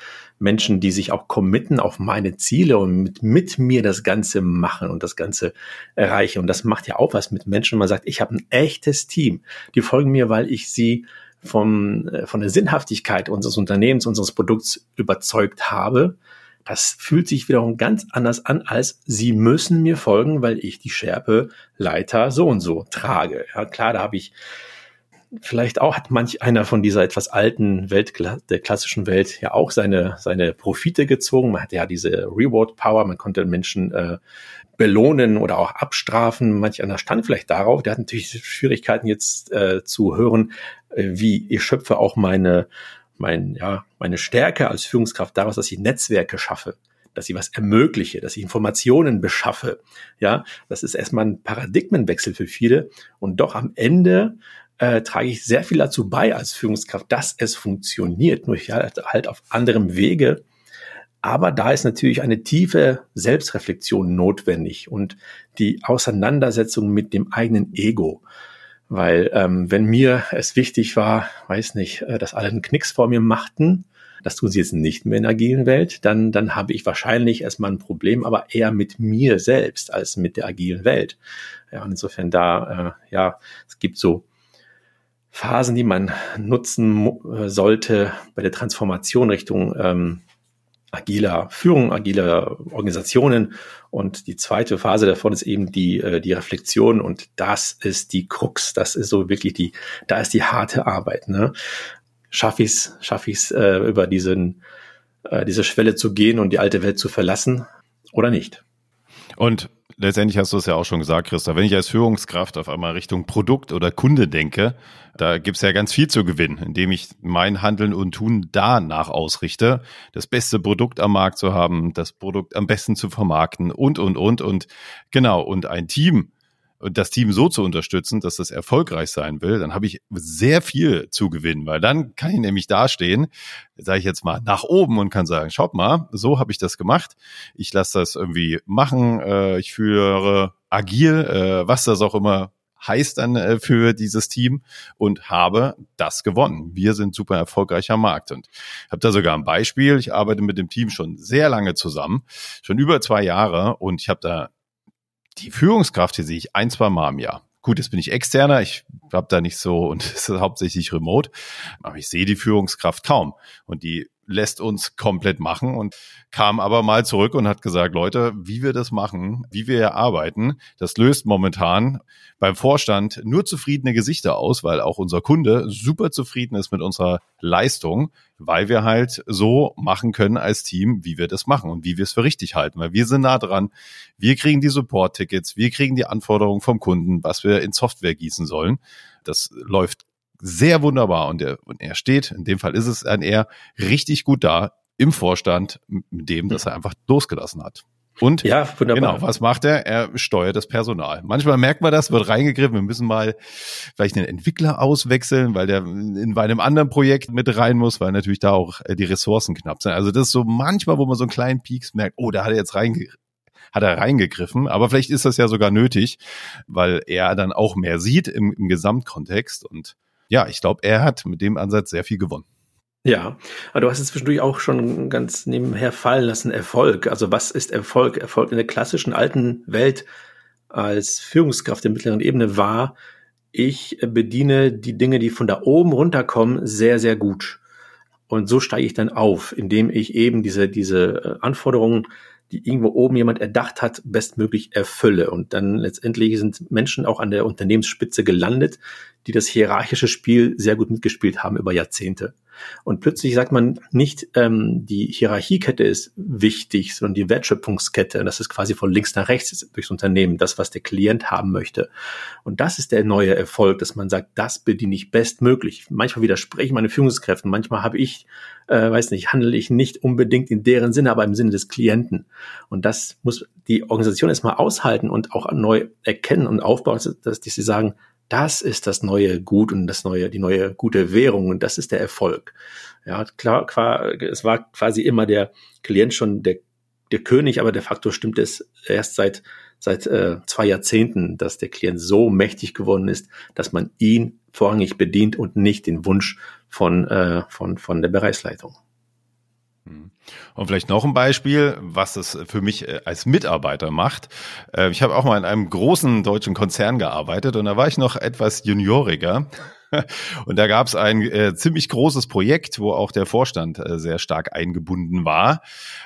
Menschen, die sich auch committen auf meine Ziele und mit, mit mir das Ganze machen und das Ganze erreichen. Und das macht ja auch was mit Menschen. Man sagt, ich habe ein echtes Team. Die folgen mir, weil ich sie vom, äh, von der Sinnhaftigkeit unseres Unternehmens, unseres Produkts überzeugt habe. Das fühlt sich wiederum ganz anders an, als sie müssen mir folgen, weil ich die Schärpe Leiter so und so trage. Ja, klar, da habe ich vielleicht auch hat manch einer von dieser etwas alten Welt, der klassischen Welt ja auch seine, seine Profite gezogen. Man hatte ja diese Reward Power, man konnte Menschen äh, belohnen oder auch abstrafen. Manch einer stand vielleicht darauf. Der hat natürlich Schwierigkeiten jetzt äh, zu hören, äh, wie ich schöpfe auch meine, mein, ja, meine Stärke als Führungskraft daraus, dass ich Netzwerke schaffe dass ich was ermögliche, dass ich Informationen beschaffe. Ja, das ist erstmal ein Paradigmenwechsel für viele. Und doch am Ende äh, trage ich sehr viel dazu bei als Führungskraft, dass es funktioniert, nur halt, halt auf anderem Wege. Aber da ist natürlich eine tiefe Selbstreflexion notwendig und die Auseinandersetzung mit dem eigenen Ego. Weil ähm, wenn mir es wichtig war, weiß nicht, äh, dass alle einen Knicks vor mir machten, das tun sie jetzt nicht mehr in der agilen Welt, dann, dann habe ich wahrscheinlich erstmal ein Problem, aber eher mit mir selbst als mit der agilen Welt. Ja, und insofern da, äh, ja, es gibt so Phasen, die man nutzen äh, sollte bei der Transformation Richtung ähm, agiler Führung, agiler Organisationen. Und die zweite Phase davon ist eben die, äh, die Reflexion. Und das ist die Krux. Das ist so wirklich die, da ist die harte Arbeit. Ne? Schaffe ich es, schaffe äh, über diesen, äh, diese Schwelle zu gehen und die alte Welt zu verlassen oder nicht? Und letztendlich hast du es ja auch schon gesagt, Christa, wenn ich als Führungskraft auf einmal Richtung Produkt oder Kunde denke, da gibt's ja ganz viel zu gewinnen, indem ich mein Handeln und Tun danach ausrichte, das beste Produkt am Markt zu haben, das Produkt am besten zu vermarkten und, und, und. Und genau, und ein Team das Team so zu unterstützen, dass das erfolgreich sein will, dann habe ich sehr viel zu gewinnen, weil dann kann ich nämlich dastehen, sage ich jetzt mal, nach oben und kann sagen, schaut mal, so habe ich das gemacht. Ich lasse das irgendwie machen. Äh, ich führe agil, äh, was das auch immer heißt dann äh, für dieses Team und habe das gewonnen. Wir sind super erfolgreicher Markt und habe da sogar ein Beispiel. Ich arbeite mit dem Team schon sehr lange zusammen, schon über zwei Jahre und ich habe da die Führungskraft hier sehe ich ein, zwei Mal im Jahr. Gut, jetzt bin ich externer, ich habe da nicht so und es ist hauptsächlich remote, aber ich sehe die Führungskraft kaum. Und die lässt uns komplett machen und kam aber mal zurück und hat gesagt, Leute, wie wir das machen, wie wir hier arbeiten, das löst momentan beim Vorstand nur zufriedene Gesichter aus, weil auch unser Kunde super zufrieden ist mit unserer Leistung, weil wir halt so machen können als Team, wie wir das machen und wie wir es für richtig halten, weil wir sind nah dran. Wir kriegen die Support-Tickets, wir kriegen die Anforderungen vom Kunden, was wir in Software gießen sollen. Das läuft sehr wunderbar und er, und er steht, in dem Fall ist es ein er, richtig gut da im Vorstand, mit dem, dass er einfach losgelassen hat. Und ja, wunderbar. genau, was macht er? Er steuert das Personal. Manchmal merkt man das, wird reingegriffen. Wir müssen mal vielleicht einen Entwickler auswechseln, weil der in einem anderen Projekt mit rein muss, weil natürlich da auch äh, die Ressourcen knapp sind. Also das ist so manchmal, wo man so einen kleinen Peaks merkt, oh, da hat er jetzt reinge hat er reingegriffen. Aber vielleicht ist das ja sogar nötig, weil er dann auch mehr sieht im, im Gesamtkontext. Und ja, ich glaube, er hat mit dem Ansatz sehr viel gewonnen. Ja, aber du hast es zwischendurch auch schon ganz nebenher fallen lassen, Erfolg. Also was ist Erfolg? Erfolg in der klassischen alten Welt als Führungskraft der mittleren Ebene war, ich bediene die Dinge, die von da oben runterkommen, sehr, sehr gut. Und so steige ich dann auf, indem ich eben diese, diese äh, Anforderungen die irgendwo oben jemand erdacht hat, bestmöglich erfülle. Und dann letztendlich sind Menschen auch an der Unternehmensspitze gelandet, die das hierarchische Spiel sehr gut mitgespielt haben über Jahrzehnte. Und plötzlich sagt man nicht, ähm, die Hierarchiekette ist wichtig, sondern die Wertschöpfungskette. Und das ist quasi von links nach rechts durchs Unternehmen, das, was der Klient haben möchte. Und das ist der neue Erfolg, dass man sagt, das bediene ich bestmöglich. Manchmal widerspreche ich meine Führungskräften, manchmal habe ich, äh, weiß nicht, handle ich nicht unbedingt in deren Sinne, aber im Sinne des Klienten. Und das muss die Organisation erstmal aushalten und auch neu erkennen und aufbauen, dass, dass sie sagen, das ist das neue Gut und das neue, die neue gute Währung und das ist der Erfolg. Ja, klar, es war quasi immer der Klient schon der, der König, aber de facto stimmt es erst seit, seit äh, zwei Jahrzehnten, dass der Klient so mächtig geworden ist, dass man ihn vorrangig bedient und nicht den Wunsch von, äh, von, von der Bereichsleitung. Hm. Und vielleicht noch ein Beispiel, was es für mich äh, als Mitarbeiter macht. Äh, ich habe auch mal in einem großen deutschen Konzern gearbeitet und da war ich noch etwas junioriger. Und da gab es ein äh, ziemlich großes Projekt, wo auch der Vorstand äh, sehr stark eingebunden war.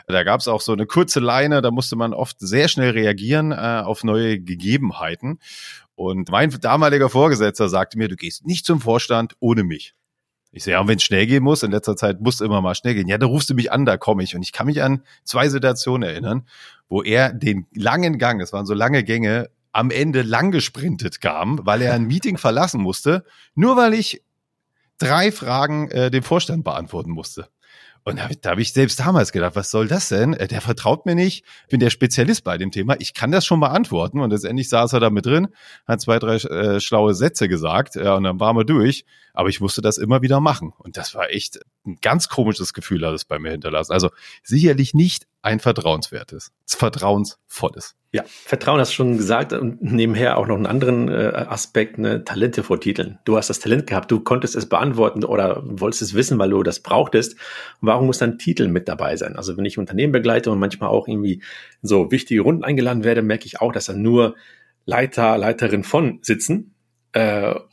Da gab es auch so eine kurze Leine, da musste man oft sehr schnell reagieren äh, auf neue Gegebenheiten. Und mein damaliger Vorgesetzter sagte mir, du gehst nicht zum Vorstand ohne mich. Ich sehe, ja, wenn es schnell gehen muss, in letzter Zeit muss immer mal schnell gehen. Ja, da rufst du mich an, da komme ich. Und ich kann mich an zwei Situationen erinnern, wo er den langen Gang, es waren so lange Gänge, am Ende lang gesprintet kam, weil er ein Meeting verlassen musste, nur weil ich drei Fragen äh, dem Vorstand beantworten musste. Und da, da habe ich selbst damals gedacht, was soll das denn? Äh, der vertraut mir nicht, bin der Spezialist bei dem Thema, ich kann das schon beantworten. Und letztendlich saß er da mit drin, hat zwei, drei äh, schlaue Sätze gesagt ja, und dann waren wir durch. Aber ich musste das immer wieder machen. Und das war echt ein ganz komisches Gefühl, hat es bei mir hinterlassen. Also sicherlich nicht ein vertrauenswertes, vertrauensvolles. Ja, Vertrauen hast du schon gesagt und nebenher auch noch einen anderen äh, Aspekt, ne, Talente vor Titeln. Du hast das Talent gehabt, du konntest es beantworten oder wolltest es wissen, weil du das brauchtest. Warum muss dann Titel mit dabei sein? Also wenn ich Unternehmen begleite und manchmal auch irgendwie so wichtige Runden eingeladen werde, merke ich auch, dass da nur Leiter, Leiterin von sitzen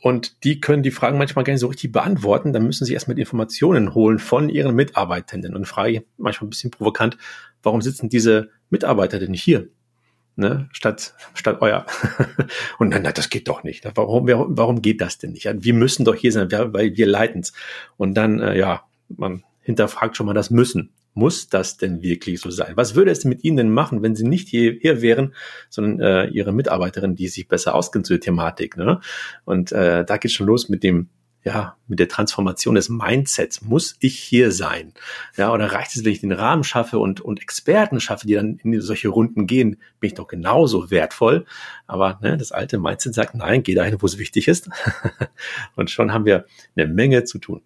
und die können die Fragen manchmal gar nicht so richtig beantworten. Dann müssen sie erst mit Informationen holen von ihren Mitarbeitenden. Und frage ich manchmal ein bisschen provokant, warum sitzen diese Mitarbeiter denn hier? Ne, statt, statt euer. und dann, na, das geht doch nicht. Warum, warum geht das denn nicht? Wir müssen doch hier sein, weil wir leiten's. Und dann, äh, ja, man hinterfragt schon mal das Müssen. Muss das denn wirklich so sein? Was würde es mit Ihnen denn machen, wenn Sie nicht hierher wären, sondern äh, Ihre Mitarbeiterin, die sich besser auskennt zu der Thematik? Ne? Und äh, da geht schon los mit dem ja, mit der Transformation des Mindsets muss ich hier sein? Ja, oder reicht es, wenn ich den Rahmen schaffe und, und Experten schaffe, die dann in solche Runden gehen, bin ich doch genauso wertvoll. Aber ne, das alte Mindset sagt, nein, geh dahin, wo es wichtig ist. und schon haben wir eine Menge zu tun.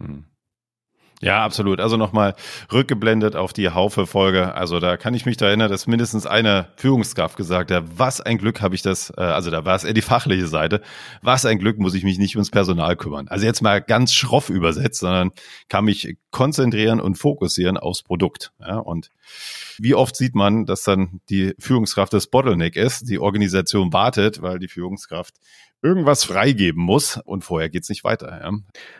Hm. Ja, absolut. Also nochmal rückgeblendet auf die Haufe-Folge. Also da kann ich mich da erinnern, dass mindestens eine Führungskraft gesagt hat, was ein Glück habe ich das, äh, also da war es eher die fachliche Seite, was ein Glück muss ich mich nicht ums Personal kümmern. Also jetzt mal ganz schroff übersetzt, sondern kann mich konzentrieren und fokussieren aufs Produkt. Ja, und wie oft sieht man, dass dann die Führungskraft das Bottleneck ist, die Organisation wartet, weil die Führungskraft irgendwas freigeben muss und vorher geht's nicht weiter. Ja.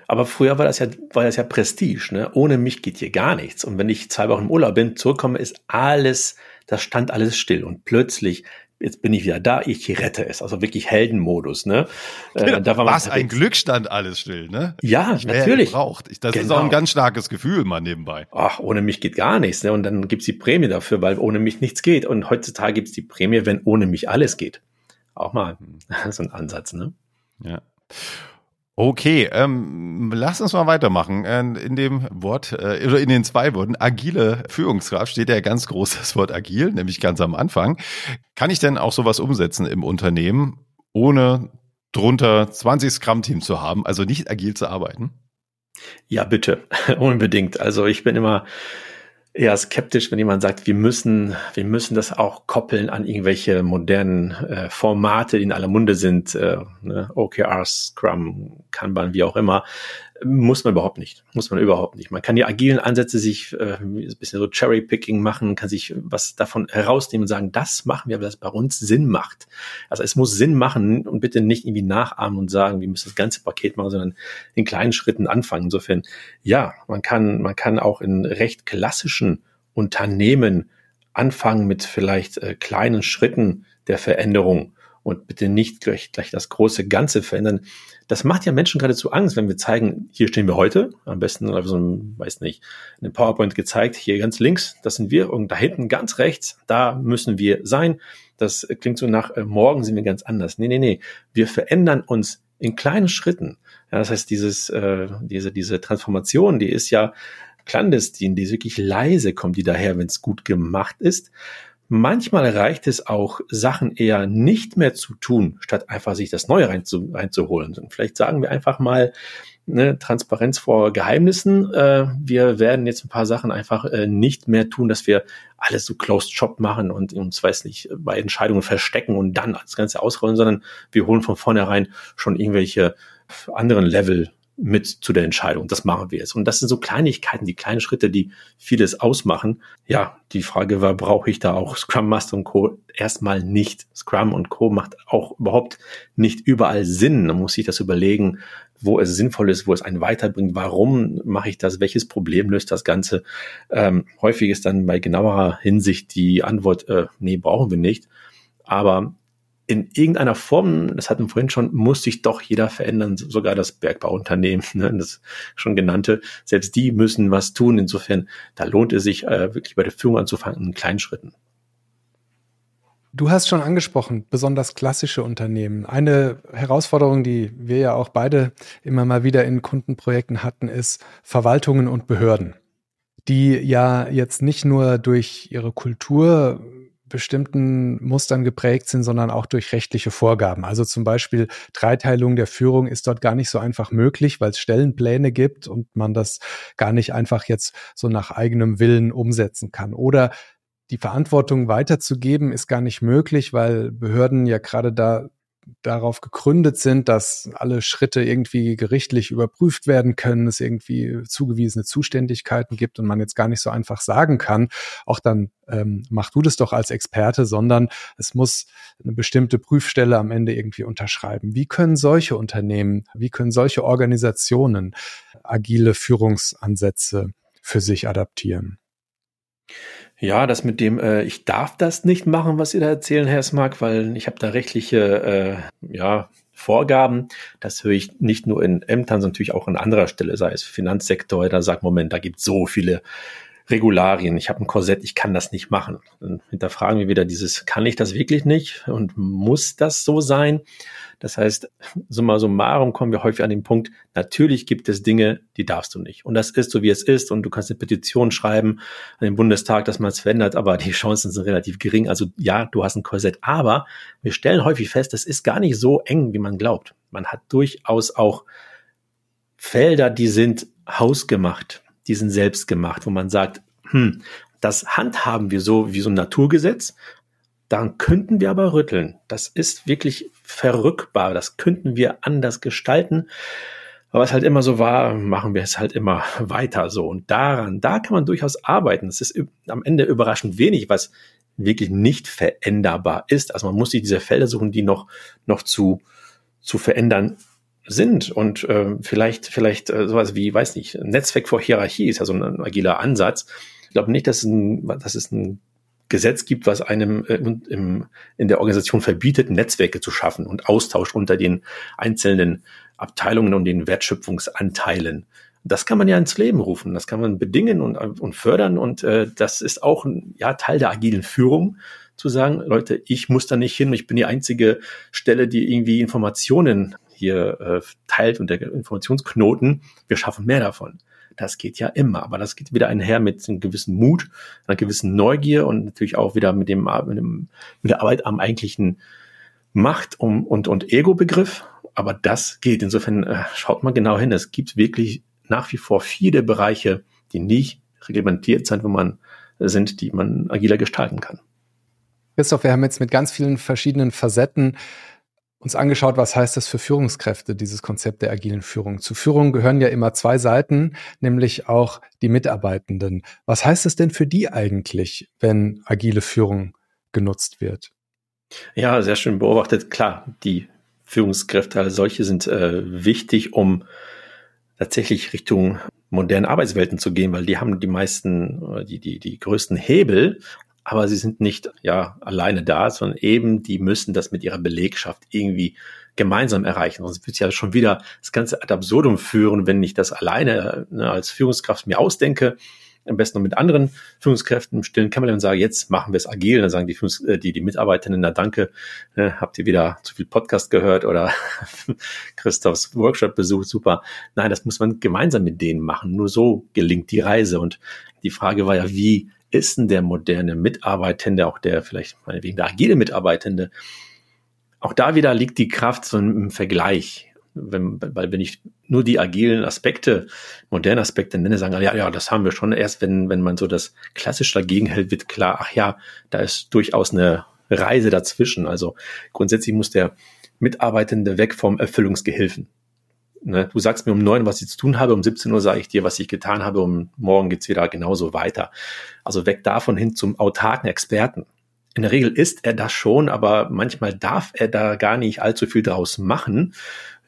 Aber früher war das ja, war das ja Prestige. Ne? Ohne mich geht hier gar nichts. Und wenn ich zwei Wochen im Urlaub bin, zurückkomme, ist alles, das stand alles still. Und plötzlich jetzt bin ich wieder da, ich rette es. Also wirklich Heldenmodus, ne? Äh, genau. da Was ein Glück stand alles still, ne? Ja, ich natürlich. Braucht. das genau. ist auch ein genau. ganz starkes Gefühl mal nebenbei. Ach, ohne mich geht gar nichts, ne? Und dann gibt's die Prämie dafür, weil ohne mich nichts geht. Und heutzutage gibt's die Prämie, wenn ohne mich alles geht. Auch mal so ein Ansatz, ne? Ja. Okay, ähm, lass uns mal weitermachen. Äh, in dem Wort äh, oder in den zwei Worten agile Führungskraft steht ja ganz groß das Wort agil, nämlich ganz am Anfang. Kann ich denn auch sowas umsetzen im Unternehmen, ohne drunter 20 Scrum-Team zu haben, also nicht agil zu arbeiten? Ja, bitte, unbedingt. Also ich bin immer eher skeptisch, wenn jemand sagt, wir müssen, wir müssen das auch koppeln an irgendwelche modernen äh, Formate, die in aller Munde sind, äh, ne? OKRs, Scrum, Kanban, wie auch immer. Muss man überhaupt nicht. Muss man überhaupt nicht. Man kann die agilen Ansätze sich äh, ein bisschen so Cherry-Picking machen, kann sich was davon herausnehmen und sagen, das machen wir, weil das bei uns Sinn macht. Also es muss Sinn machen und bitte nicht irgendwie nachahmen und sagen, wir müssen das ganze Paket machen, sondern in kleinen Schritten anfangen. Insofern, ja, man kann, man kann auch in recht klassischen Unternehmen anfangen mit vielleicht äh, kleinen Schritten der Veränderung und bitte nicht gleich, gleich das große Ganze verändern. Das macht ja Menschen geradezu Angst, wenn wir zeigen, hier stehen wir heute, am besten auf so einem, weiß nicht, eine PowerPoint gezeigt, hier ganz links, das sind wir und da hinten ganz rechts, da müssen wir sein. Das klingt so nach, äh, morgen sind wir ganz anders. Nee, nee, nee. Wir verändern uns in kleinen Schritten. Ja, das heißt, dieses, äh, diese, diese Transformation, die ist ja clandestin, die ist wirklich leise, kommt die daher, wenn es gut gemacht ist. Manchmal reicht es auch, Sachen eher nicht mehr zu tun, statt einfach sich das Neue reinzu, reinzuholen. Und vielleicht sagen wir einfach mal, ne, Transparenz vor Geheimnissen. Äh, wir werden jetzt ein paar Sachen einfach äh, nicht mehr tun, dass wir alles so closed shop machen und uns, weiß nicht, bei Entscheidungen verstecken und dann das Ganze ausrollen, sondern wir holen von vornherein schon irgendwelche anderen Level mit zu der Entscheidung. Das machen wir jetzt. Und das sind so Kleinigkeiten, die kleinen Schritte, die vieles ausmachen. Ja, die Frage war, brauche ich da auch Scrum Master und Co. Erstmal nicht. Scrum und Co. macht auch überhaupt nicht überall Sinn. Man muss sich das überlegen, wo es sinnvoll ist, wo es einen weiterbringt. Warum mache ich das? Welches Problem löst das Ganze? Ähm, häufig ist dann bei genauerer Hinsicht die Antwort, äh, nee, brauchen wir nicht. Aber in irgendeiner Form, das hatten wir vorhin schon, muss sich doch jeder verändern, sogar das Bergbauunternehmen, ne, das schon genannte, selbst die müssen was tun. Insofern, da lohnt es sich äh, wirklich bei der Führung anzufangen, in kleinen Schritten. Du hast schon angesprochen, besonders klassische Unternehmen. Eine Herausforderung, die wir ja auch beide immer mal wieder in Kundenprojekten hatten, ist Verwaltungen und Behörden, die ja jetzt nicht nur durch ihre Kultur bestimmten Mustern geprägt sind, sondern auch durch rechtliche Vorgaben. Also zum Beispiel Dreiteilung der Führung ist dort gar nicht so einfach möglich, weil es Stellenpläne gibt und man das gar nicht einfach jetzt so nach eigenem Willen umsetzen kann. Oder die Verantwortung weiterzugeben ist gar nicht möglich, weil Behörden ja gerade da darauf gegründet sind, dass alle Schritte irgendwie gerichtlich überprüft werden können, es irgendwie zugewiesene Zuständigkeiten gibt und man jetzt gar nicht so einfach sagen kann, auch dann ähm, mach du das doch als Experte, sondern es muss eine bestimmte Prüfstelle am Ende irgendwie unterschreiben. Wie können solche Unternehmen, wie können solche Organisationen agile Führungsansätze für sich adaptieren? Ja, das mit dem, äh, ich darf das nicht machen, was Sie da erzählen, Herr Smark, weil ich habe da rechtliche äh, ja, Vorgaben. Das höre ich nicht nur in Ämtern, sondern natürlich auch an anderer Stelle, sei es Finanzsektor, da sagt, Moment, da gibt so viele Regularien, ich habe ein Korsett, ich kann das nicht machen. Dann hinterfragen wir wieder dieses, kann ich das wirklich nicht und muss das so sein? Das heißt, summa summarum kommen wir häufig an den Punkt, natürlich gibt es Dinge, die darfst du nicht. Und das ist so, wie es ist und du kannst eine Petition schreiben an den Bundestag, dass man es verändert, aber die Chancen sind relativ gering. Also ja, du hast ein Korsett, aber wir stellen häufig fest, das ist gar nicht so eng, wie man glaubt. Man hat durchaus auch Felder, die sind hausgemacht die sind selbst gemacht, wo man sagt, hm, das handhaben wir so wie so ein Naturgesetz, daran könnten wir aber rütteln. Das ist wirklich verrückbar, das könnten wir anders gestalten. Aber es halt immer so war, machen wir es halt immer weiter so. Und daran, da kann man durchaus arbeiten. Es ist am Ende überraschend wenig, was wirklich nicht veränderbar ist. Also man muss sich diese Felder suchen, die noch, noch zu, zu verändern sind und äh, vielleicht vielleicht äh, sowas wie weiß nicht Netzwerk vor Hierarchie ist ja so ein agiler Ansatz. Ich glaube nicht, dass, ein, dass es ein Gesetz gibt, was einem äh, im, in der Organisation verbietet, Netzwerke zu schaffen und Austausch unter den einzelnen Abteilungen und den Wertschöpfungsanteilen. Das kann man ja ins Leben rufen, das kann man bedingen und, und fördern und äh, das ist auch ein ja, Teil der agilen Führung, zu sagen, Leute, ich muss da nicht hin, ich bin die einzige Stelle, die irgendwie Informationen hier äh, teilt und der Informationsknoten, wir schaffen mehr davon. Das geht ja immer, aber das geht wieder einher mit einem gewissen Mut, einer gewissen Neugier und natürlich auch wieder mit dem, mit, dem, mit der Arbeit am eigentlichen Macht- und, und, und Ego-Begriff. Aber das geht. Insofern äh, schaut mal genau hin. Es gibt wirklich nach wie vor viele Bereiche, die nicht reglementiert sind, wo man sind, die man agiler gestalten kann. Christoph, wir haben jetzt mit ganz vielen verschiedenen Facetten uns angeschaut, was heißt das für Führungskräfte, dieses Konzept der agilen Führung. Zu Führung gehören ja immer zwei Seiten, nämlich auch die Mitarbeitenden. Was heißt es denn für die eigentlich, wenn agile Führung genutzt wird? Ja, sehr schön beobachtet. Klar, die Führungskräfte als solche sind äh, wichtig, um tatsächlich Richtung modernen Arbeitswelten zu gehen, weil die haben die meisten, die, die, die größten Hebel aber sie sind nicht ja alleine da, sondern eben die müssen das mit ihrer Belegschaft irgendwie gemeinsam erreichen. Sonst wird ja schon wieder das ganze ad absurdum führen, wenn ich das alleine ne, als Führungskraft mir ausdenke, am besten noch mit anderen Führungskräften im stillen Kämmerlein und sage, jetzt machen wir es agil. Dann sagen die, Führungs äh, die, die Mitarbeiterinnen, na danke, ne, habt ihr wieder zu viel Podcast gehört oder Christophs Workshop besucht, super. Nein, das muss man gemeinsam mit denen machen. Nur so gelingt die Reise. Und die Frage war ja, wie ist denn der moderne Mitarbeitende, auch der vielleicht wegen der agile Mitarbeitende? Auch da wieder liegt die Kraft so im Vergleich. Wenn, weil wenn ich nur die agilen Aspekte, moderne Aspekte nenne, sagen, ja, ja, das haben wir schon. Erst wenn, wenn man so das klassisch dagegen hält, wird klar, ach ja, da ist durchaus eine Reise dazwischen. Also grundsätzlich muss der Mitarbeitende weg vom Erfüllungsgehilfen. Ne? Du sagst mir um neun, was ich zu tun habe, um 17 Uhr sage ich dir, was ich getan habe, um morgen geht's wieder genauso weiter. Also weg davon hin zum autarken Experten. In der Regel ist er das schon, aber manchmal darf er da gar nicht allzu viel draus machen.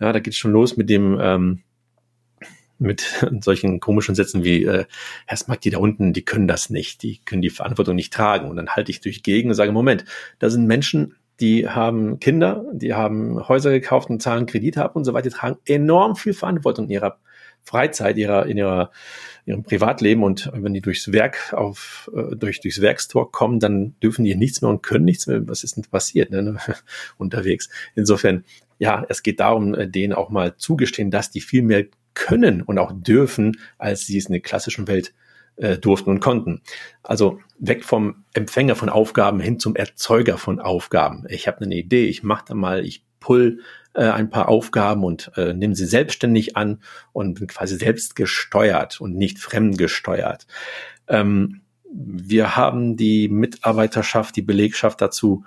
Ja, da geht's schon los mit dem, ähm, mit solchen komischen Sätzen wie, äh, Herr Smack, die da unten, die können das nicht, die können die Verantwortung nicht tragen. Und dann halte ich durch gegen und sage, Moment, da sind Menschen, die haben Kinder, die haben Häuser gekauft und zahlen Kredite ab und so weiter, die tragen enorm viel Verantwortung in ihrer Freizeit, ihrer, in ihrer, ihrem Privatleben und wenn die durchs Werk auf, äh, durch, durchs Werkstor kommen, dann dürfen die nichts mehr und können nichts mehr. Was ist denn passiert, ne? unterwegs? Insofern, ja, es geht darum, äh, denen auch mal zugestehen, dass die viel mehr können und auch dürfen, als sie es in der klassischen Welt äh, durften und konnten. Also weg vom Empfänger von Aufgaben hin zum Erzeuger von Aufgaben. Ich habe eine Idee, ich mache da mal, ich pull äh, ein paar Aufgaben und äh, nehme sie selbstständig an und bin quasi selbst gesteuert und nicht fremdgesteuert. Ähm, wir haben die Mitarbeiterschaft, die Belegschaft dazu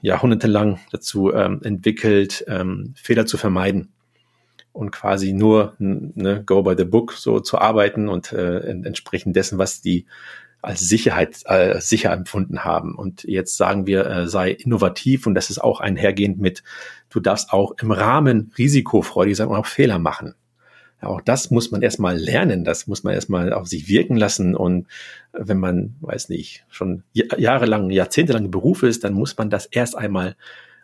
jahrhundertelang dazu ähm, entwickelt, ähm, Fehler zu vermeiden und quasi nur ne, go by the book so zu arbeiten und äh, entsprechend dessen, was die als Sicherheit äh, sicher empfunden haben. Und jetzt sagen wir, äh, sei innovativ und das ist auch einhergehend mit, du darfst auch im Rahmen risikofreudig sein und auch Fehler machen. Ja, auch das muss man erstmal lernen, das muss man erstmal auf sich wirken lassen. Und wenn man, weiß nicht, schon jahrelang, jahrzehntelang Beruf ist, dann muss man das erst einmal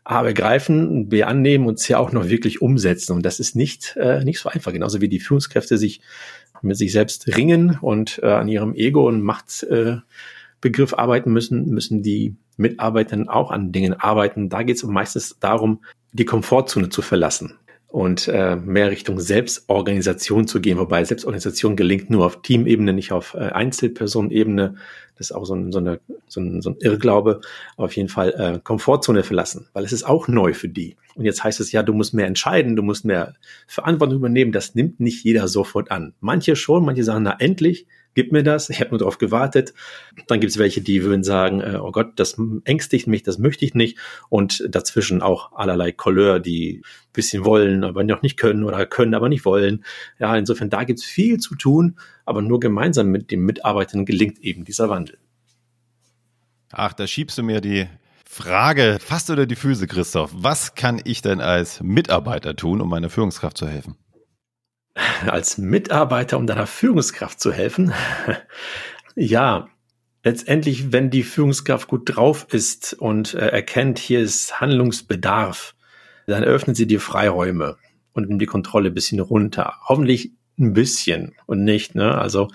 A begreifen, B annehmen und C auch noch wirklich umsetzen. Und das ist nicht, äh, nicht so einfach. Genauso wie die Führungskräfte sich mit sich selbst ringen und äh, an ihrem Ego und Machtbegriff äh, arbeiten müssen, müssen die Mitarbeiter auch an Dingen arbeiten. Da geht es meistens darum, die Komfortzone zu verlassen und äh, mehr Richtung Selbstorganisation zu gehen, wobei Selbstorganisation gelingt nur auf Teamebene, nicht auf äh, Einzelpersonenebene. Das ist auch so ein, so, eine, so, ein, so ein Irrglaube. auf jeden Fall äh, Komfortzone verlassen, weil es ist auch neu für die. Und jetzt heißt es ja, du musst mehr entscheiden, du musst mehr Verantwortung übernehmen. Das nimmt nicht jeder sofort an. Manche schon, manche sagen, na endlich, gib mir das, ich habe nur darauf gewartet. Dann gibt es welche, die würden sagen, äh, oh Gott, das ängstigt mich, das möchte ich nicht. Und dazwischen auch allerlei Couleur, die bisschen wollen, aber noch nicht können oder können, aber nicht wollen. Ja, insofern, da gibt es viel zu tun, aber nur gemeinsam mit den Mitarbeitern gelingt eben dieser Wandel. Ach, da schiebst du mir die Frage fast unter die Füße, Christoph. Was kann ich denn als Mitarbeiter tun, um meiner Führungskraft zu helfen? Als Mitarbeiter, um deiner Führungskraft zu helfen? ja, letztendlich, wenn die Führungskraft gut drauf ist und äh, erkennt, hier ist Handlungsbedarf, dann öffnet sie dir Freiräume und nimmt die Kontrolle ein bisschen runter. Hoffentlich ein bisschen und nicht, ne? Also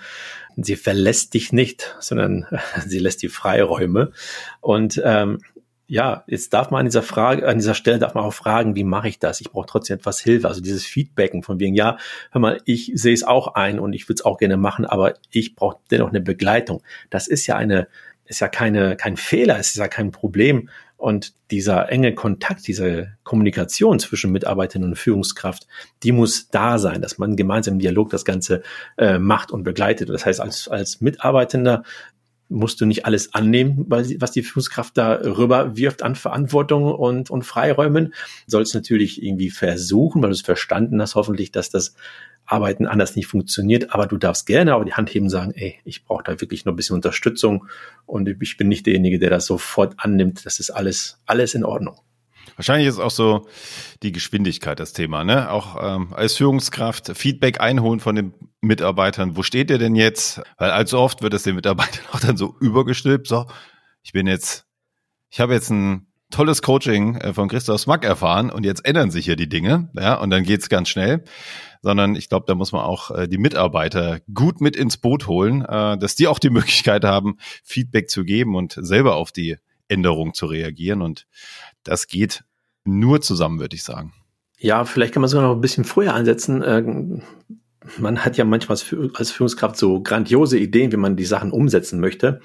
sie verlässt dich nicht, sondern sie lässt die Freiräume. Und ähm, ja, jetzt darf man an dieser Frage, an dieser Stelle darf man auch fragen, wie mache ich das? Ich brauche trotzdem etwas Hilfe. Also dieses Feedbacken von wegen, ja, hör mal, ich sehe es auch ein und ich würde es auch gerne machen, aber ich brauche dennoch eine Begleitung. Das ist ja eine, ist ja keine, kein Fehler, es ist ja kein Problem. Und dieser enge Kontakt, diese Kommunikation zwischen Mitarbeiterin und Führungskraft, die muss da sein, dass man gemeinsam im Dialog das Ganze äh, macht und begleitet. Das heißt, als, als Mitarbeitender musst du nicht alles annehmen, was die Führungskraft da rüber wirft an Verantwortung und, und Freiräumen. Sollst natürlich irgendwie versuchen, weil du es verstanden hast, hoffentlich, dass das Arbeiten anders nicht funktioniert, aber du darfst gerne aber die Hand heben und sagen, ey, ich brauche da wirklich noch ein bisschen Unterstützung und ich bin nicht derjenige, der das sofort annimmt. Das ist alles, alles in Ordnung. Wahrscheinlich ist auch so die Geschwindigkeit das Thema, ne? Auch ähm, als Führungskraft Feedback einholen von den Mitarbeitern. Wo steht ihr denn jetzt? Weil allzu oft wird es den Mitarbeitern auch dann so übergestülpt. So, ich bin jetzt, ich habe jetzt ein tolles Coaching äh, von Christoph Smack erfahren und jetzt ändern sich hier die Dinge, ja, und dann geht's ganz schnell. Sondern ich glaube, da muss man auch äh, die Mitarbeiter gut mit ins Boot holen, äh, dass die auch die Möglichkeit haben, Feedback zu geben und selber auf die Änderung zu reagieren. Und das geht nur zusammen, würde ich sagen. Ja, vielleicht kann man sogar noch ein bisschen früher ansetzen. Äh, man hat ja manchmal als Führungskraft so grandiose Ideen, wie man die Sachen umsetzen möchte.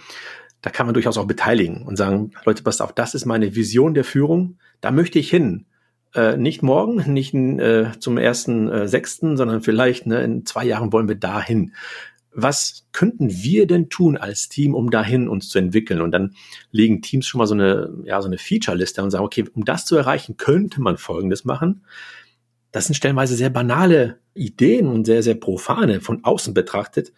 Da kann man durchaus auch beteiligen und sagen, Leute, passt auf, das ist meine Vision der Führung. Da möchte ich hin. Äh, nicht morgen, nicht äh, zum ersten äh, sechsten, sondern vielleicht ne, in zwei Jahren wollen wir dahin was könnten wir denn tun als Team, um dahin uns zu entwickeln? Und dann legen Teams schon mal so eine, ja, so eine Feature-Liste und sagen, okay, um das zu erreichen, könnte man Folgendes machen. Das sind stellenweise sehr banale Ideen und sehr, sehr profane von außen betrachtet.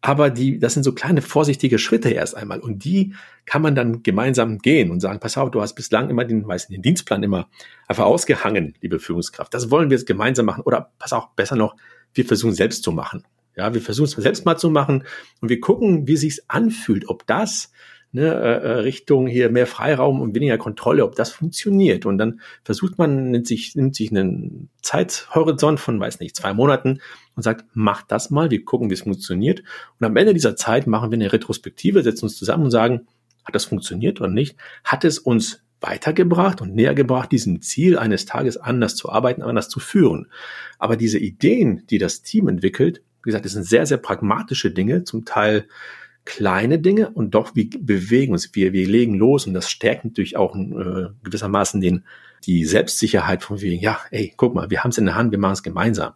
Aber die, das sind so kleine vorsichtige Schritte erst einmal. Und die kann man dann gemeinsam gehen und sagen, pass auf, du hast bislang immer den, weiß nicht, den Dienstplan immer einfach ausgehangen, liebe Führungskraft. Das wollen wir jetzt gemeinsam machen. Oder pass auch besser noch, wir versuchen selbst zu machen. Ja, wir versuchen es selbst mal zu machen und wir gucken, wie sich's anfühlt, ob das ne, äh, äh, Richtung hier mehr Freiraum und weniger Kontrolle, ob das funktioniert. Und dann versucht man, nimmt sich, nimmt sich einen Zeithorizont von, weiß nicht, zwei Monaten und sagt, mach das mal, wir gucken, wie es funktioniert. Und am Ende dieser Zeit machen wir eine Retrospektive, setzen uns zusammen und sagen, hat das funktioniert oder nicht? Hat es uns weitergebracht und näher gebracht, diesem Ziel eines Tages anders zu arbeiten, anders zu führen. Aber diese Ideen, die das Team entwickelt, wie gesagt, das sind sehr, sehr pragmatische Dinge, zum Teil kleine Dinge und doch wir bewegen uns, wir, wir legen los und das stärkt natürlich auch äh, gewissermaßen den, die Selbstsicherheit von wegen, ja, ey, guck mal, wir haben es in der Hand, wir machen es gemeinsam.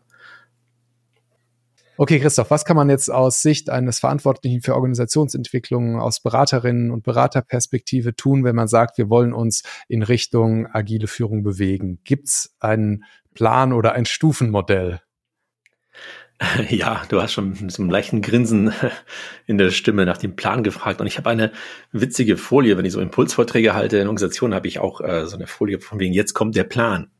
Okay, Christoph, was kann man jetzt aus Sicht eines Verantwortlichen für Organisationsentwicklung, aus Beraterinnen und Beraterperspektive tun, wenn man sagt, wir wollen uns in Richtung agile Führung bewegen? Gibt es einen Plan oder ein Stufenmodell? Ja, du hast schon mit so einem leichten Grinsen in der Stimme nach dem Plan gefragt. Und ich habe eine witzige Folie, wenn ich so Impulsvorträge halte in Organisationen, habe ich auch äh, so eine Folie von wegen, jetzt kommt der Plan.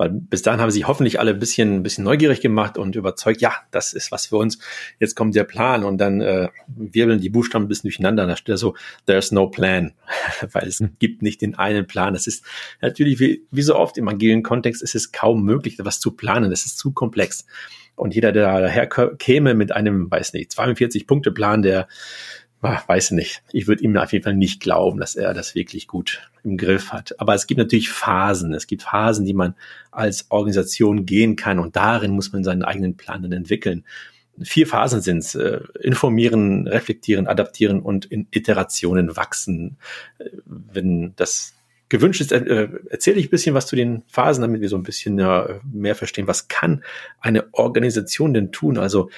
Weil bis dahin haben sie hoffentlich alle ein bisschen, ein bisschen neugierig gemacht und überzeugt, ja, das ist was für uns. Jetzt kommt der Plan und dann äh, wirbeln die Buchstaben ein bisschen durcheinander. Da steht so, there's no plan, weil es hm. gibt nicht den einen Plan. Das ist natürlich, wie, wie so oft im agilen Kontext, ist es kaum möglich, was zu planen. Das ist zu komplex. Und jeder, der daher käme mit einem, weiß nicht, 42-Punkte-Plan, der Ah, weiß nicht. Ich würde ihm auf jeden Fall nicht glauben, dass er das wirklich gut im Griff hat. Aber es gibt natürlich Phasen. Es gibt Phasen, die man als Organisation gehen kann und darin muss man seinen eigenen Plan dann entwickeln. Vier Phasen sind es. Äh, informieren, reflektieren, adaptieren und in Iterationen wachsen. Äh, wenn das gewünscht ist, äh, erzähle ich ein bisschen was zu den Phasen, damit wir so ein bisschen mehr verstehen, was kann eine Organisation denn tun. Also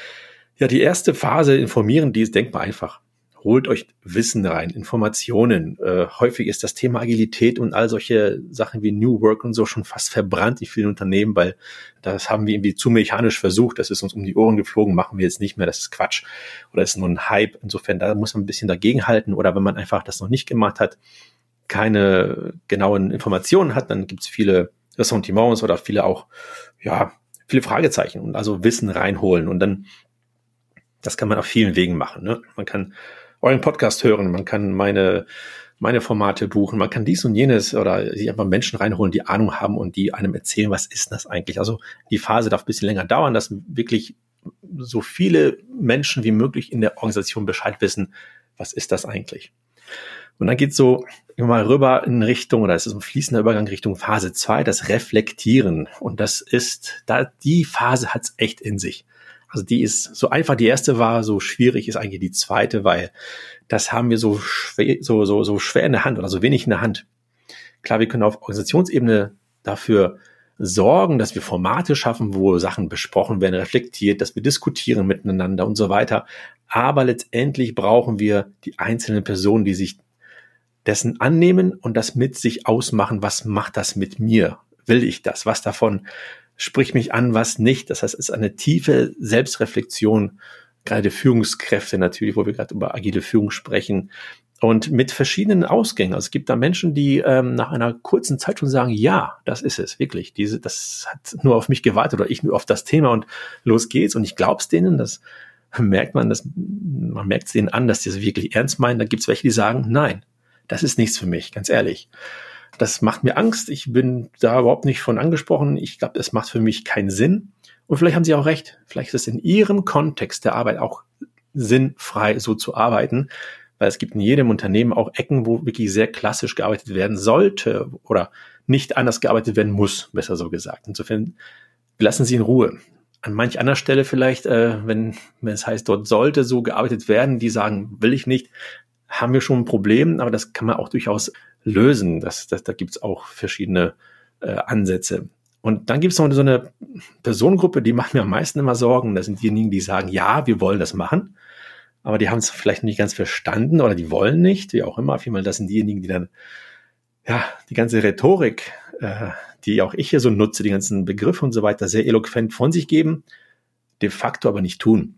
ja, die erste Phase informieren, die ist denkbar einfach holt euch Wissen rein, Informationen. Äh, häufig ist das Thema Agilität und all solche Sachen wie New Work und so schon fast verbrannt in vielen Unternehmen, weil das haben wir irgendwie zu mechanisch versucht, das ist uns um die Ohren geflogen, machen wir jetzt nicht mehr, das ist Quatsch oder ist nur ein Hype. Insofern, da muss man ein bisschen dagegenhalten oder wenn man einfach das noch nicht gemacht hat, keine genauen Informationen hat, dann gibt es viele Ressentiments oder viele auch, ja, viele Fragezeichen und also Wissen reinholen und dann das kann man auf vielen Wegen machen. Ne? Man kann euren Podcast hören, man kann meine, meine Formate buchen, man kann dies und jenes oder sich einfach Menschen reinholen, die Ahnung haben und die einem erzählen, was ist das eigentlich. Also die Phase darf ein bisschen länger dauern, dass wirklich so viele Menschen wie möglich in der Organisation Bescheid wissen, was ist das eigentlich. Und dann geht so immer rüber in Richtung, oder es ist ein fließender Übergang Richtung Phase zwei, das Reflektieren. Und das ist, da, die Phase hat's echt in sich. Also die ist so einfach die erste war, so schwierig ist eigentlich die zweite, weil das haben wir so schwer, so, so, so schwer in der Hand oder so wenig in der Hand. Klar, wir können auf Organisationsebene dafür sorgen, dass wir Formate schaffen, wo Sachen besprochen werden, reflektiert, dass wir diskutieren miteinander und so weiter. Aber letztendlich brauchen wir die einzelnen Personen, die sich dessen annehmen und das mit sich ausmachen. Was macht das mit mir? Will ich das? Was davon sprich mich an, was nicht. Das heißt, es ist eine tiefe Selbstreflexion, gerade Führungskräfte natürlich, wo wir gerade über agile Führung sprechen. Und mit verschiedenen Ausgängen. Also es gibt da Menschen, die ähm, nach einer kurzen Zeit schon sagen, ja, das ist es, wirklich. Diese, das hat nur auf mich gewartet oder ich nur auf das Thema und los geht's. Und ich glaub's denen, das merkt man, das, man merkt es denen an, dass die es wirklich ernst meinen. Da gibt's welche, die sagen, nein, das ist nichts für mich, ganz ehrlich. Das macht mir Angst. Ich bin da überhaupt nicht von angesprochen. Ich glaube, es macht für mich keinen Sinn. Und vielleicht haben Sie auch recht. Vielleicht ist es in Ihrem Kontext der Arbeit auch sinnfrei, so zu arbeiten. Weil es gibt in jedem Unternehmen auch Ecken, wo wirklich sehr klassisch gearbeitet werden sollte oder nicht anders gearbeitet werden muss, besser so gesagt. Insofern lassen Sie in Ruhe. An manch anderer Stelle vielleicht, äh, wenn, wenn es heißt, dort sollte so gearbeitet werden, die sagen, will ich nicht, haben wir schon ein Problem, aber das kann man auch durchaus lösen. Das, das, da gibt's auch verschiedene äh, Ansätze. Und dann gibt's noch so eine Personengruppe, die macht mir am meisten immer Sorgen. Das sind diejenigen, die sagen, ja, wir wollen das machen, aber die haben es vielleicht nicht ganz verstanden oder die wollen nicht, wie auch immer. Vielmal das sind diejenigen, die dann ja die ganze Rhetorik, äh, die auch ich hier so nutze, die ganzen Begriffe und so weiter, sehr eloquent von sich geben, de facto aber nicht tun.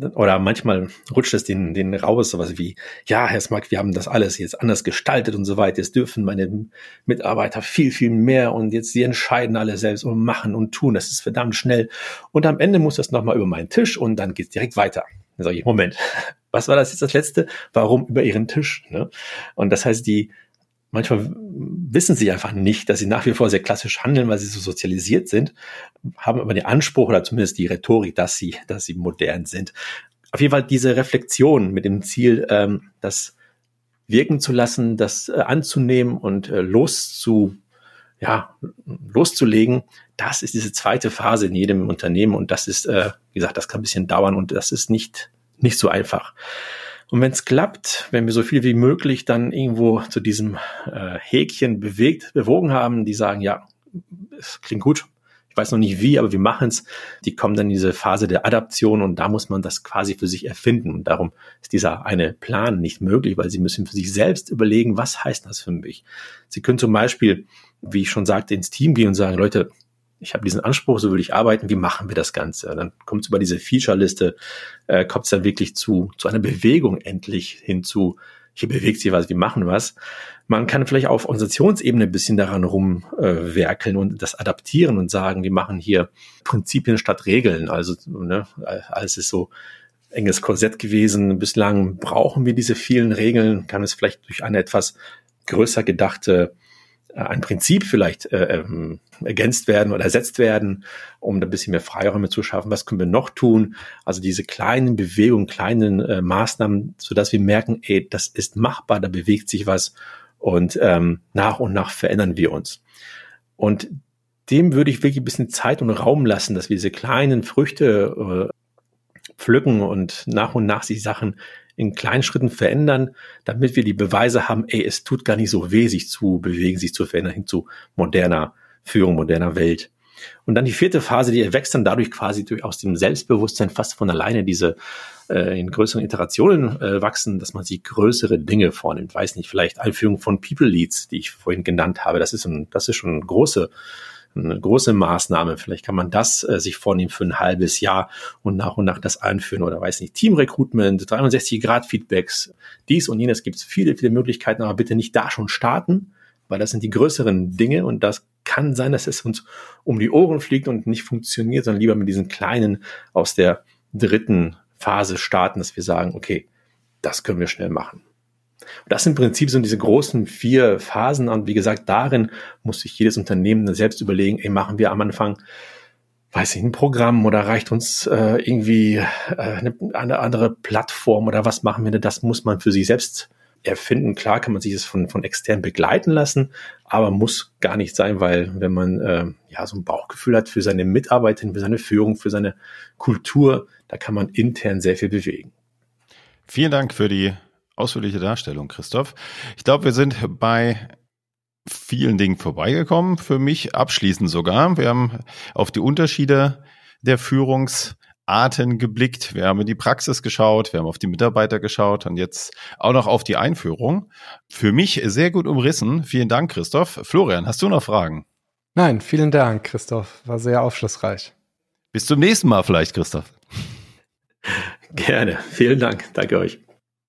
Oder manchmal rutscht es den, den raus, sowas wie, ja, Herr Smack, wir haben das alles jetzt anders gestaltet und so weiter. Jetzt dürfen meine Mitarbeiter viel, viel mehr und jetzt sie entscheiden alle selbst und machen und tun. Das ist verdammt schnell. Und am Ende muss das nochmal über meinen Tisch und dann geht's direkt weiter. Dann sage ich, Moment, was war das jetzt das letzte? Warum über Ihren Tisch? Ne? Und das heißt, die, manchmal wissen sie einfach nicht, dass sie nach wie vor sehr klassisch handeln, weil sie so sozialisiert sind, haben aber den Anspruch oder zumindest die Rhetorik, dass sie, dass sie modern sind. Auf jeden Fall diese Reflexion mit dem Ziel, ähm, das wirken zu lassen, das äh, anzunehmen und äh, loszu, ja, loszulegen, das ist diese zweite Phase in jedem Unternehmen und das ist, äh, wie gesagt, das kann ein bisschen dauern und das ist nicht, nicht so einfach. Und wenn es klappt, wenn wir so viel wie möglich dann irgendwo zu diesem äh, Häkchen bewegt, bewogen haben, die sagen, ja, es klingt gut, ich weiß noch nicht wie, aber wir machen es. Die kommen dann in diese Phase der Adaption und da muss man das quasi für sich erfinden. Und darum ist dieser eine Plan nicht möglich, weil sie müssen für sich selbst überlegen, was heißt das für mich. Sie können zum Beispiel, wie ich schon sagte, ins Team gehen und sagen, Leute, ich habe diesen Anspruch, so will ich arbeiten, wie machen wir das Ganze? Dann kommt es über diese Feature-Liste, äh, kommt es dann wirklich zu, zu einer Bewegung endlich hinzu, hier bewegt sich was, wir machen was. Man kann vielleicht auf Organisationsebene ein bisschen daran rumwerkeln äh, und das adaptieren und sagen, wir machen hier Prinzipien statt Regeln. Also ne, alles ist so enges Korsett gewesen. Bislang brauchen wir diese vielen Regeln, kann es vielleicht durch eine etwas größer gedachte ein Prinzip vielleicht äh, ähm, ergänzt werden oder ersetzt werden, um da ein bisschen mehr Freiräume zu schaffen. Was können wir noch tun? Also diese kleinen Bewegungen, kleinen äh, Maßnahmen, so dass wir merken, ey, das ist machbar, da bewegt sich was und ähm, nach und nach verändern wir uns. Und dem würde ich wirklich ein bisschen Zeit und Raum lassen, dass wir diese kleinen Früchte äh, pflücken und nach und nach die Sachen in kleinen Schritten verändern, damit wir die Beweise haben, ey, es tut gar nicht so weh, sich zu bewegen, sich zu verändern hin zu moderner Führung, moderner Welt. Und dann die vierte Phase, die erwächst dann dadurch quasi durch aus dem Selbstbewusstsein fast von alleine diese äh, in größeren Iterationen äh, wachsen, dass man sich größere Dinge vornimmt. Weiß nicht, vielleicht Einführung von People Leads, die ich vorhin genannt habe. Das ist ein, das ist schon eine große eine große Maßnahme. Vielleicht kann man das äh, sich vornehmen für ein halbes Jahr und nach und nach das einführen oder weiß nicht, Team-Recruitment, 360-Grad-Feedbacks, dies und jenes gibt es viele, viele Möglichkeiten, aber bitte nicht da schon starten, weil das sind die größeren Dinge und das kann sein, dass es uns um die Ohren fliegt und nicht funktioniert, sondern lieber mit diesen kleinen aus der dritten Phase starten, dass wir sagen, okay, das können wir schnell machen. Und das im Prinzip sind diese großen vier Phasen. Und wie gesagt, darin muss sich jedes Unternehmen selbst überlegen, ey, machen wir am Anfang, weiß ich, ein Programm oder reicht uns äh, irgendwie äh, eine, eine andere Plattform oder was machen wir denn? Das muss man für sich selbst erfinden. Klar kann man sich das von, von extern begleiten lassen, aber muss gar nicht sein, weil wenn man äh, ja so ein Bauchgefühl hat für seine Mitarbeiter, für seine Führung, für seine Kultur, da kann man intern sehr viel bewegen. Vielen Dank für die ausführliche Darstellung, Christoph. Ich glaube, wir sind bei vielen Dingen vorbeigekommen, für mich abschließend sogar. Wir haben auf die Unterschiede der Führungsarten geblickt. Wir haben in die Praxis geschaut, wir haben auf die Mitarbeiter geschaut und jetzt auch noch auf die Einführung. Für mich sehr gut umrissen. Vielen Dank, Christoph. Florian, hast du noch Fragen? Nein, vielen Dank, Christoph. War sehr aufschlussreich. Bis zum nächsten Mal vielleicht, Christoph. Gerne. Vielen Dank. Danke euch.